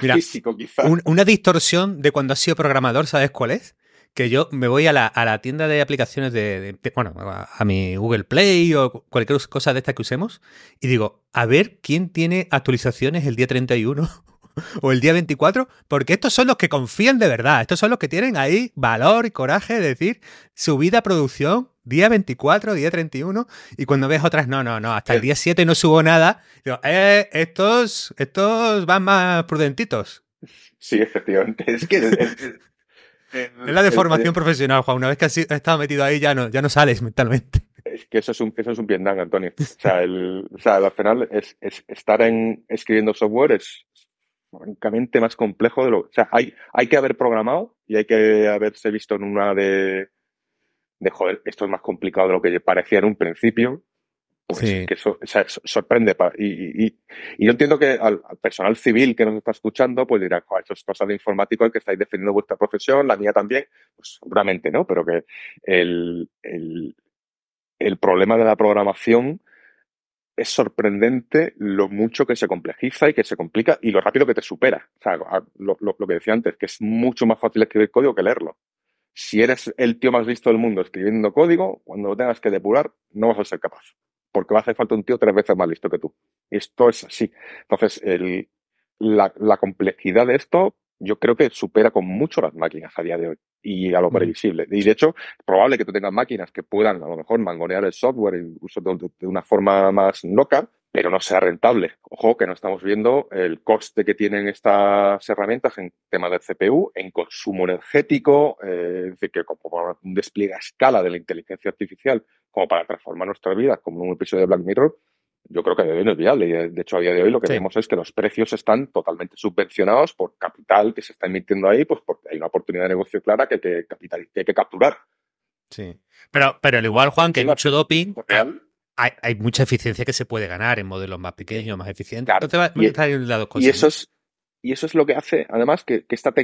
físico, quizás. una distorsión de cuando has sido programador, ¿sabes cuál es? Que yo me voy a la, a la tienda de aplicaciones de, bueno, a, mi Google Play o cualquier cosa de estas que usemos y digo, a ver quién tiene actualizaciones el día 31 o el día 24, porque estos son los que confían de verdad, estos son los que tienen ahí valor y coraje de decir subida a producción día 24, día 31, y cuando ves otras, no, no, no, hasta el día 7 no subo nada, digo, eh, estos, estos van más prudentitos. Sí, efectivamente. Es que Es la deformación profesional, Juan. Una vez que has estado metido ahí, ya no, ya no sales mentalmente. Es que eso es un, eso es un Vietnam, Antonio. O sea, el, o sea al final es, es, estar en, escribiendo software es francamente más complejo de lo. O sea, hay, hay que haber programado y hay que haberse visto en una de, de joder, esto es más complicado de lo que parecía en un principio. Pues que eso, sorprende. Y, y, yo entiendo que al, personal civil que nos está escuchando, pues dirá, eso es cosa de informático el que estáis defendiendo vuestra profesión, la mía también. Pues seguramente, ¿no? Pero que el, el, el problema de la programación es sorprendente lo mucho que se complejiza y que se complica y lo rápido que te supera. O sea, lo, lo, que decía antes, que es mucho más fácil escribir código que leerlo. Si eres el tío más listo del mundo escribiendo código, cuando lo tengas que depurar, no vas a ser capaz porque va a hacer falta un tío tres veces más listo que tú. Esto es así. Entonces, el, la, la, complejidad de esto yo creo que supera con mucho las máquinas a día de hoy y a lo previsible. Y de hecho, es probable que tú tengas máquinas que puedan a lo mejor mangonear el software incluso de, de una forma más loca, pero no sea rentable. Ojo que no estamos viendo el coste que tienen estas herramientas en tema de CPU, en consumo energético, eh, es decir, que como un despliegue a escala de la inteligencia artificial como para transformar nuestras vidas como un episodio de Black Mirror, yo creo que de hoy no es viable. Y de hecho, a día de hoy lo que vemos es que los precios están totalmente subvencionados por capital que se está emitiendo ahí, pues porque hay una oportunidad de negocio clara que hay que, capital, que, hay que capturar. Sí. Pero, pero al igual, Juan, que hay mucho doping, hay, hay, mucha eficiencia que se puede ganar en modelos más pequeños, más eficientes. Claro. y, y, eso es, y eso es lo que hace, además, que, que esta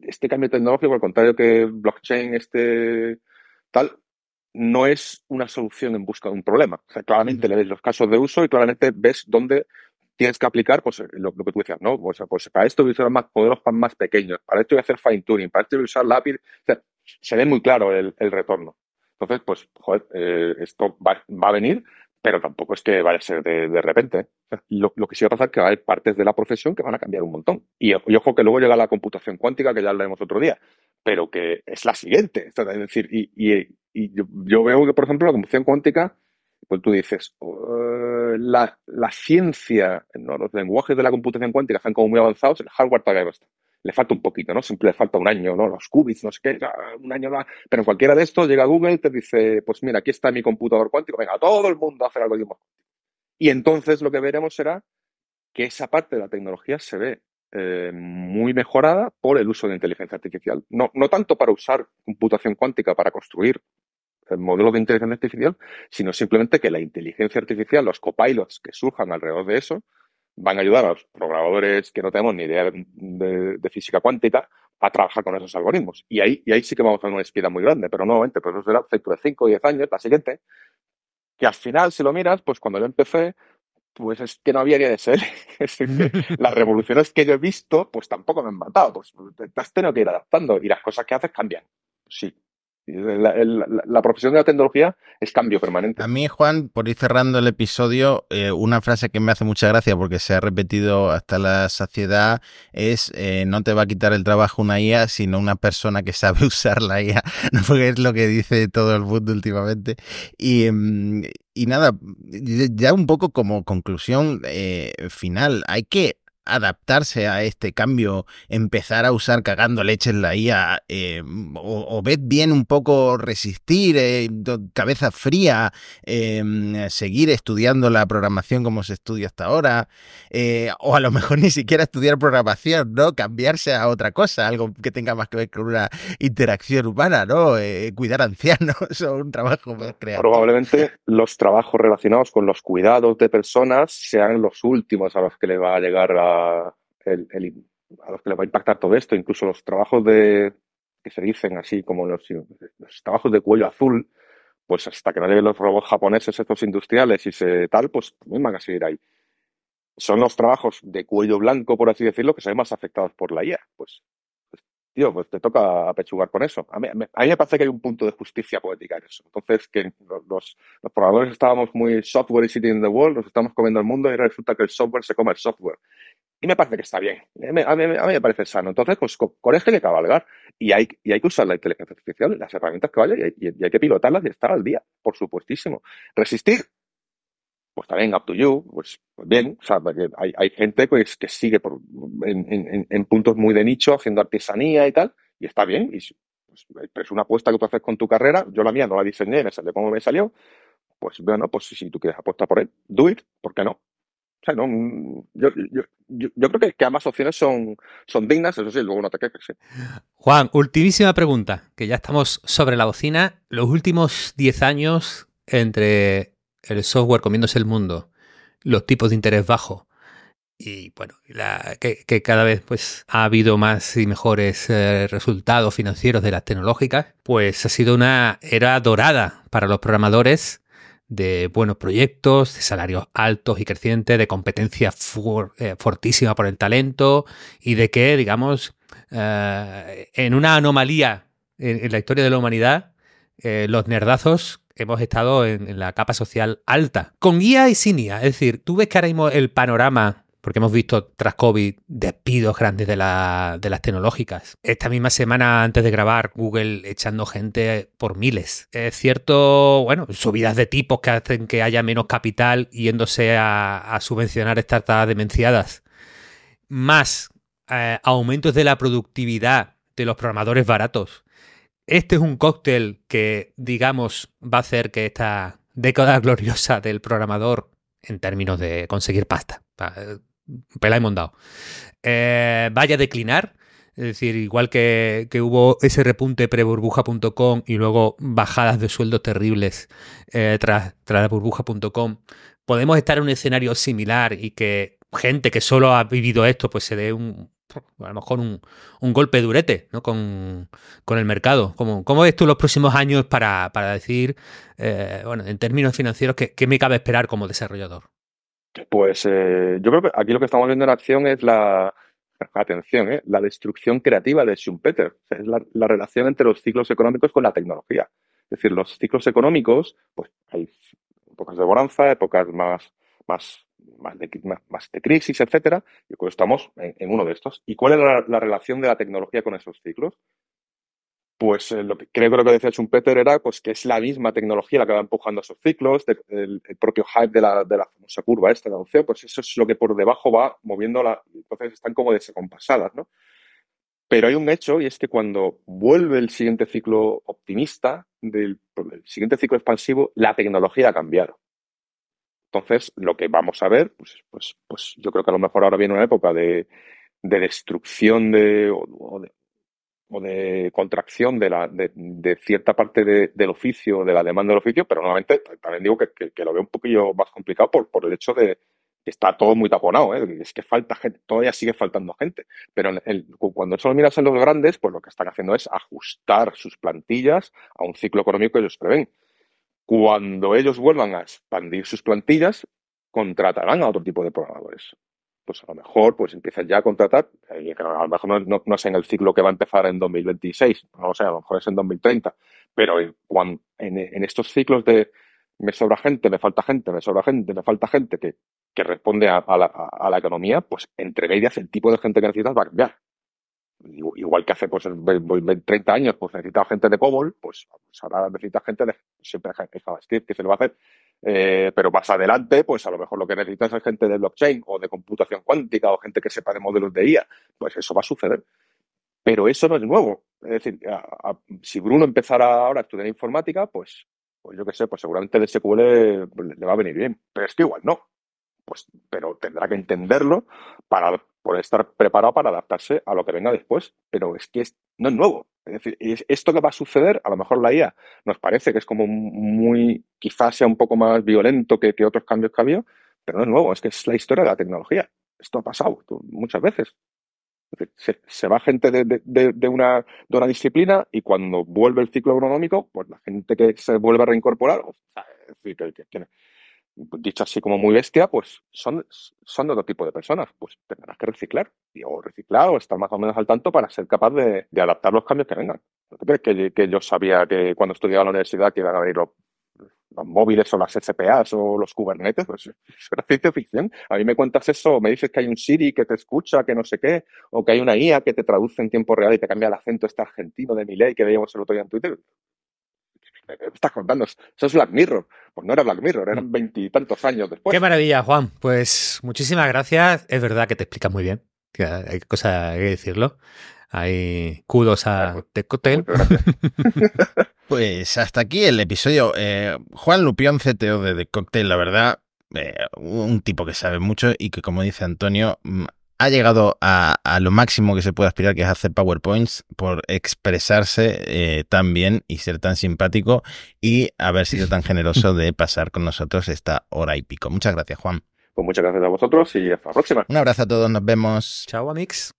este cambio tecnológico, al contrario que blockchain, este tal, no es una solución en busca de un problema. O sea, claramente le ves los casos de uso y claramente ves dónde tienes que aplicar pues, lo, que tú decías, ¿no? Pues, pues, para esto voy a usar más modelos más pequeños, para esto voy a hacer fine tuning, para esto voy a usar lápiz. O sea, se ve muy claro el, el retorno. Entonces, pues, joder, eh, esto va, va, a venir, pero tampoco es que vaya a ser de, de repente. Lo, lo, que sí va a pasar es que va a haber partes de la profesión que van a cambiar un montón. Y, ojo que luego llega la computación cuántica, que ya hablaremos otro día, pero que es la siguiente. Es decir, y, y, yo, veo que, por ejemplo, la computación cuántica, pues tú dices, uh, la, la, ciencia, ¿no? los lenguajes de la computación cuántica están como muy avanzados, el hardware todavía no está le falta un poquito, ¿no? Siempre le falta un año, ¿no? Los qubits, no sé qué, un año más. Pero en cualquiera de estos llega Google te dice, pues mira, aquí está mi computador cuántico, venga, todo el mundo a hacer algoritmos. Y entonces lo que veremos será que esa parte de la tecnología se ve eh, muy mejorada por el uso de inteligencia artificial. No, no tanto para usar computación cuántica para construir modelos de inteligencia artificial, sino simplemente que la inteligencia artificial, los copilots que surjan alrededor de eso, van a ayudar a los programadores que no tenemos ni idea de, física cuántica a trabajar con esos algoritmos. Y ahí, y ahí sí que vamos a tener una espida muy grande, pero nuevamente, pues eso será dentro de 5 o 10 años, la siguiente, que al final, si lo miras, pues cuando yo empecé, pues es que no había ni de ser. las revoluciones que yo he visto, pues tampoco me han matado, pues te has tenido que ir adaptando y las cosas que haces cambian. Sí, la, profesión de la tecnología es cambio permanente. A mí, Juan, por ir cerrando el episodio, eh, una frase que me hace mucha gracia porque se ha repetido hasta la saciedad es eh, no te va a quitar el trabajo una IA, sino una persona que sabe usar la IA, porque es lo que dice todo el mundo últimamente. Y, mm, y nada, ya un poco como conclusión eh, final, hay que adaptarse a este cambio, empezar a usar cagando leche en la IA, eh, o, o bien un poco resistir, eh, cabeza fría, eh, seguir estudiando la programación como se estudia hasta ahora, eh, o a lo mejor ni siquiera estudiar programación, ¿no? Cambiarse a otra cosa, algo que tenga más que ver con una interacción humana, ¿no? Eh, cuidar ancianos o un trabajo más. Probablemente los trabajos relacionados con los cuidados de personas sean los últimos a los que le va a llegar a el, a los que le va a impactar todo esto, incluso los trabajos de que se dicen así como los, los trabajos de cuello azul, pues hasta que no lleguen los robots japoneses estos industriales y se tal, pues también van a seguir ahí. Son los trabajos de cuello blanco, por así decirlo, que se ven más afectados por la IA. Pues, pues tío, pues te toca apechugar con eso. A mí, a mí, me parece que hay un punto de justicia poética en eso. Entonces, que los, los, programadores estábamos muy software y sitting in the world, nos estamos comiendo el mundo y resulta que el software se come el software. Y me parece que está bien. A mí, a me parece sano. Entonces, pues con, esto cabalgar. Y hay, que usar la inteligencia artificial, las herramientas que vaya, y, hay que pilotarlas y estar al día, por supuestísimo. Resistir, pues también up to you, pues, pues bien, hay, gente pues, que sigue en, puntos muy de nicho haciendo artesanía y tal, y está bien, y pues, es una apuesta que tú haces con tu carrera. Yo la mía no la diseñé, me salió como me salió. Pues bueno, pues si tú quieres apostar por él, do it, ¿por qué no? No, mm, yo, yo, yo, creo que, ambas opciones son, son dignas, eso sí, luego no te. ¿sí? Juan, ultimísima pregunta, que ya estamos sobre la bocina. Los últimos 10 años entre el software comiéndose el mundo, los tipos de interés bajo y bueno, la, que, que, cada vez pues ha habido más y mejores eh, resultados financieros de las tecnológicas, pues ha sido una era dorada para los programadores de buenos proyectos, de salarios altos y crecientes, de competencia eh, fortísima por el talento y de que, digamos, eh, en una anomalía en, la historia de la humanidad, los nerdazos hemos estado en, en, la capa social alta, con guía y sin guía. Es decir, tú ves que ahora mismo el panorama porque hemos visto tras COVID despidos grandes de, la, las tecnológicas. Esta misma semana antes de grabar, Google echando gente por miles. Es cierto, bueno, subidas de tipos que hacen que haya menos capital yéndose a, a subvencionar startups demenciadas. Más eh, aumentos de la productividad de los programadores baratos. Este es un cóctel que, digamos, va a hacer que esta década gloriosa del programador en términos de conseguir pasta pela y mondado, eh, vaya a declinar. Es decir, igual que, hubo ese repunte pre-burbuja.com y luego bajadas de sueldos terribles eh, tras, tras burbuja.com, podemos estar en un escenario similar y que gente que solo ha vivido esto, pues se dé un, a lo mejor un, golpe durete ¿no? con, el mercado. ¿Cómo, ¿Cómo, ves tú los próximos años para, decir, eh, bueno, en términos financieros, ¿qué, me cabe esperar como desarrollador? Pues eh, yo creo que aquí lo que estamos viendo en acción es la, atención, ¿eh? la destrucción creativa de Schumpeter. es la, relación entre los ciclos económicos con la tecnología. Es decir, los ciclos económicos, pues hay épocas de bonanza, épocas más, más, más, de, crisis, etcétera, y estamos en, uno de estos. ¿Y cuál es la relación de la tecnología con esos ciclos? Pues eh, lo que creo que lo que decía Schumpeter era pues, que es la misma tecnología la que va empujando esos ciclos, el, propio hype de la, de la famosa curva esta de adopción, pues eso es lo que por debajo va moviendo la, entonces están como desacompasadas, ¿no? Pero hay un hecho y es que cuando vuelve el siguiente ciclo optimista, del, el siguiente ciclo expansivo, la tecnología ha cambiado. Entonces, lo que vamos a ver, pues, pues, pues yo creo que a lo mejor ahora viene una época de, de destrucción de, de, de contracción de, la, de, cierta parte del oficio, de la demanda del oficio, pero nuevamente también digo que, lo veo un poquillo más complicado por, por el hecho de que está todo muy taponado, ¿eh? es que falta gente, todavía sigue faltando gente, pero cuando solo miras en los grandes, pues lo que están haciendo es ajustar sus plantillas a un ciclo económico que ellos prevén. Cuando ellos vuelvan a expandir sus plantillas, contratarán a otro tipo de programadores pues a lo mejor pues empiezan ya a contratar, eh, a lo mejor no, no, sé en el ciclo que va a empezar en 2026, no sé, a lo mejor es en 2030, pero en, en, estos ciclos de me sobra gente, me falta gente, me sobra gente, me falta gente que, que responde a, la, a, la, economía, pues entre medias el tipo de gente que necesitas va a cambiar. Igual que hace pues 30 años, pues necesitaba gente de COBOL, pues, pues, ahora necesita gente de siempre JavaScript, que se lo va a hacer eh, pero más adelante, pues a lo mejor lo que necesitas es gente de blockchain o de computación cuántica o gente que sepa de modelos de IA. Pues eso va a suceder. Pero eso no es nuevo. Es decir, si Bruno empezara ahora a estudiar informática, pues, pues yo qué sé, pues seguramente el SQL le va a venir bien. Pero es que igual no. Pues, pero tendrá que entenderlo para poder estar preparado para adaptarse a lo que venga después. Pero es que no es nuevo. Es decir, esto que va a suceder, a lo mejor la IA nos parece que es como muy, quizás sea un poco más violento que, otros cambios que ha habido, pero no es nuevo, es que es la historia de la tecnología. Esto ha pasado muchas veces. Se, va gente de, una, de una disciplina y cuando vuelve el ciclo agronómico, pues la gente que se vuelve a reincorporar, es que, que, dicho así como muy bestia, pues son, son otro tipo de personas. Pues tendrás que reciclar, o reciclar o estar más o menos al tanto para ser capaz de, adaptar los cambios que vengan. ¿No te crees que, yo sabía que cuando estudiaba en la universidad que iban a venir los, móviles o las SPAs o los Kubernetes? Pues eso era ciencia ficción. A mí me cuentas eso, me dices que hay un Siri que te escucha, que no sé qué, o que hay una IA que te traduce en tiempo real y te cambia el acento este argentino de mi ley que veíamos el otro día en Twitter estás contando? Eso es Black Mirror. Pues no era Black Mirror, eran mm. veintitantos años después. Qué maravilla, Juan. Pues muchísimas gracias. Es verdad que te explicas muy bien. hay cosa que decirlo. Hay kudos a The Cocktail. pues hasta aquí el episodio. Eh, Juan Lupión, CTO de The Cocktail, la verdad, eh, un tipo que sabe mucho y que, como dice Antonio, mm, ha llegado a, lo máximo que se puede aspirar, que es hacer PowerPoints, por expresarse eh, tan bien y ser tan simpático y haber sido tan generoso de pasar con nosotros esta hora y pico. Muchas gracias, Juan. Pues muchas gracias a vosotros y hasta la próxima. Un abrazo a todos, nos vemos. Chao, Amix.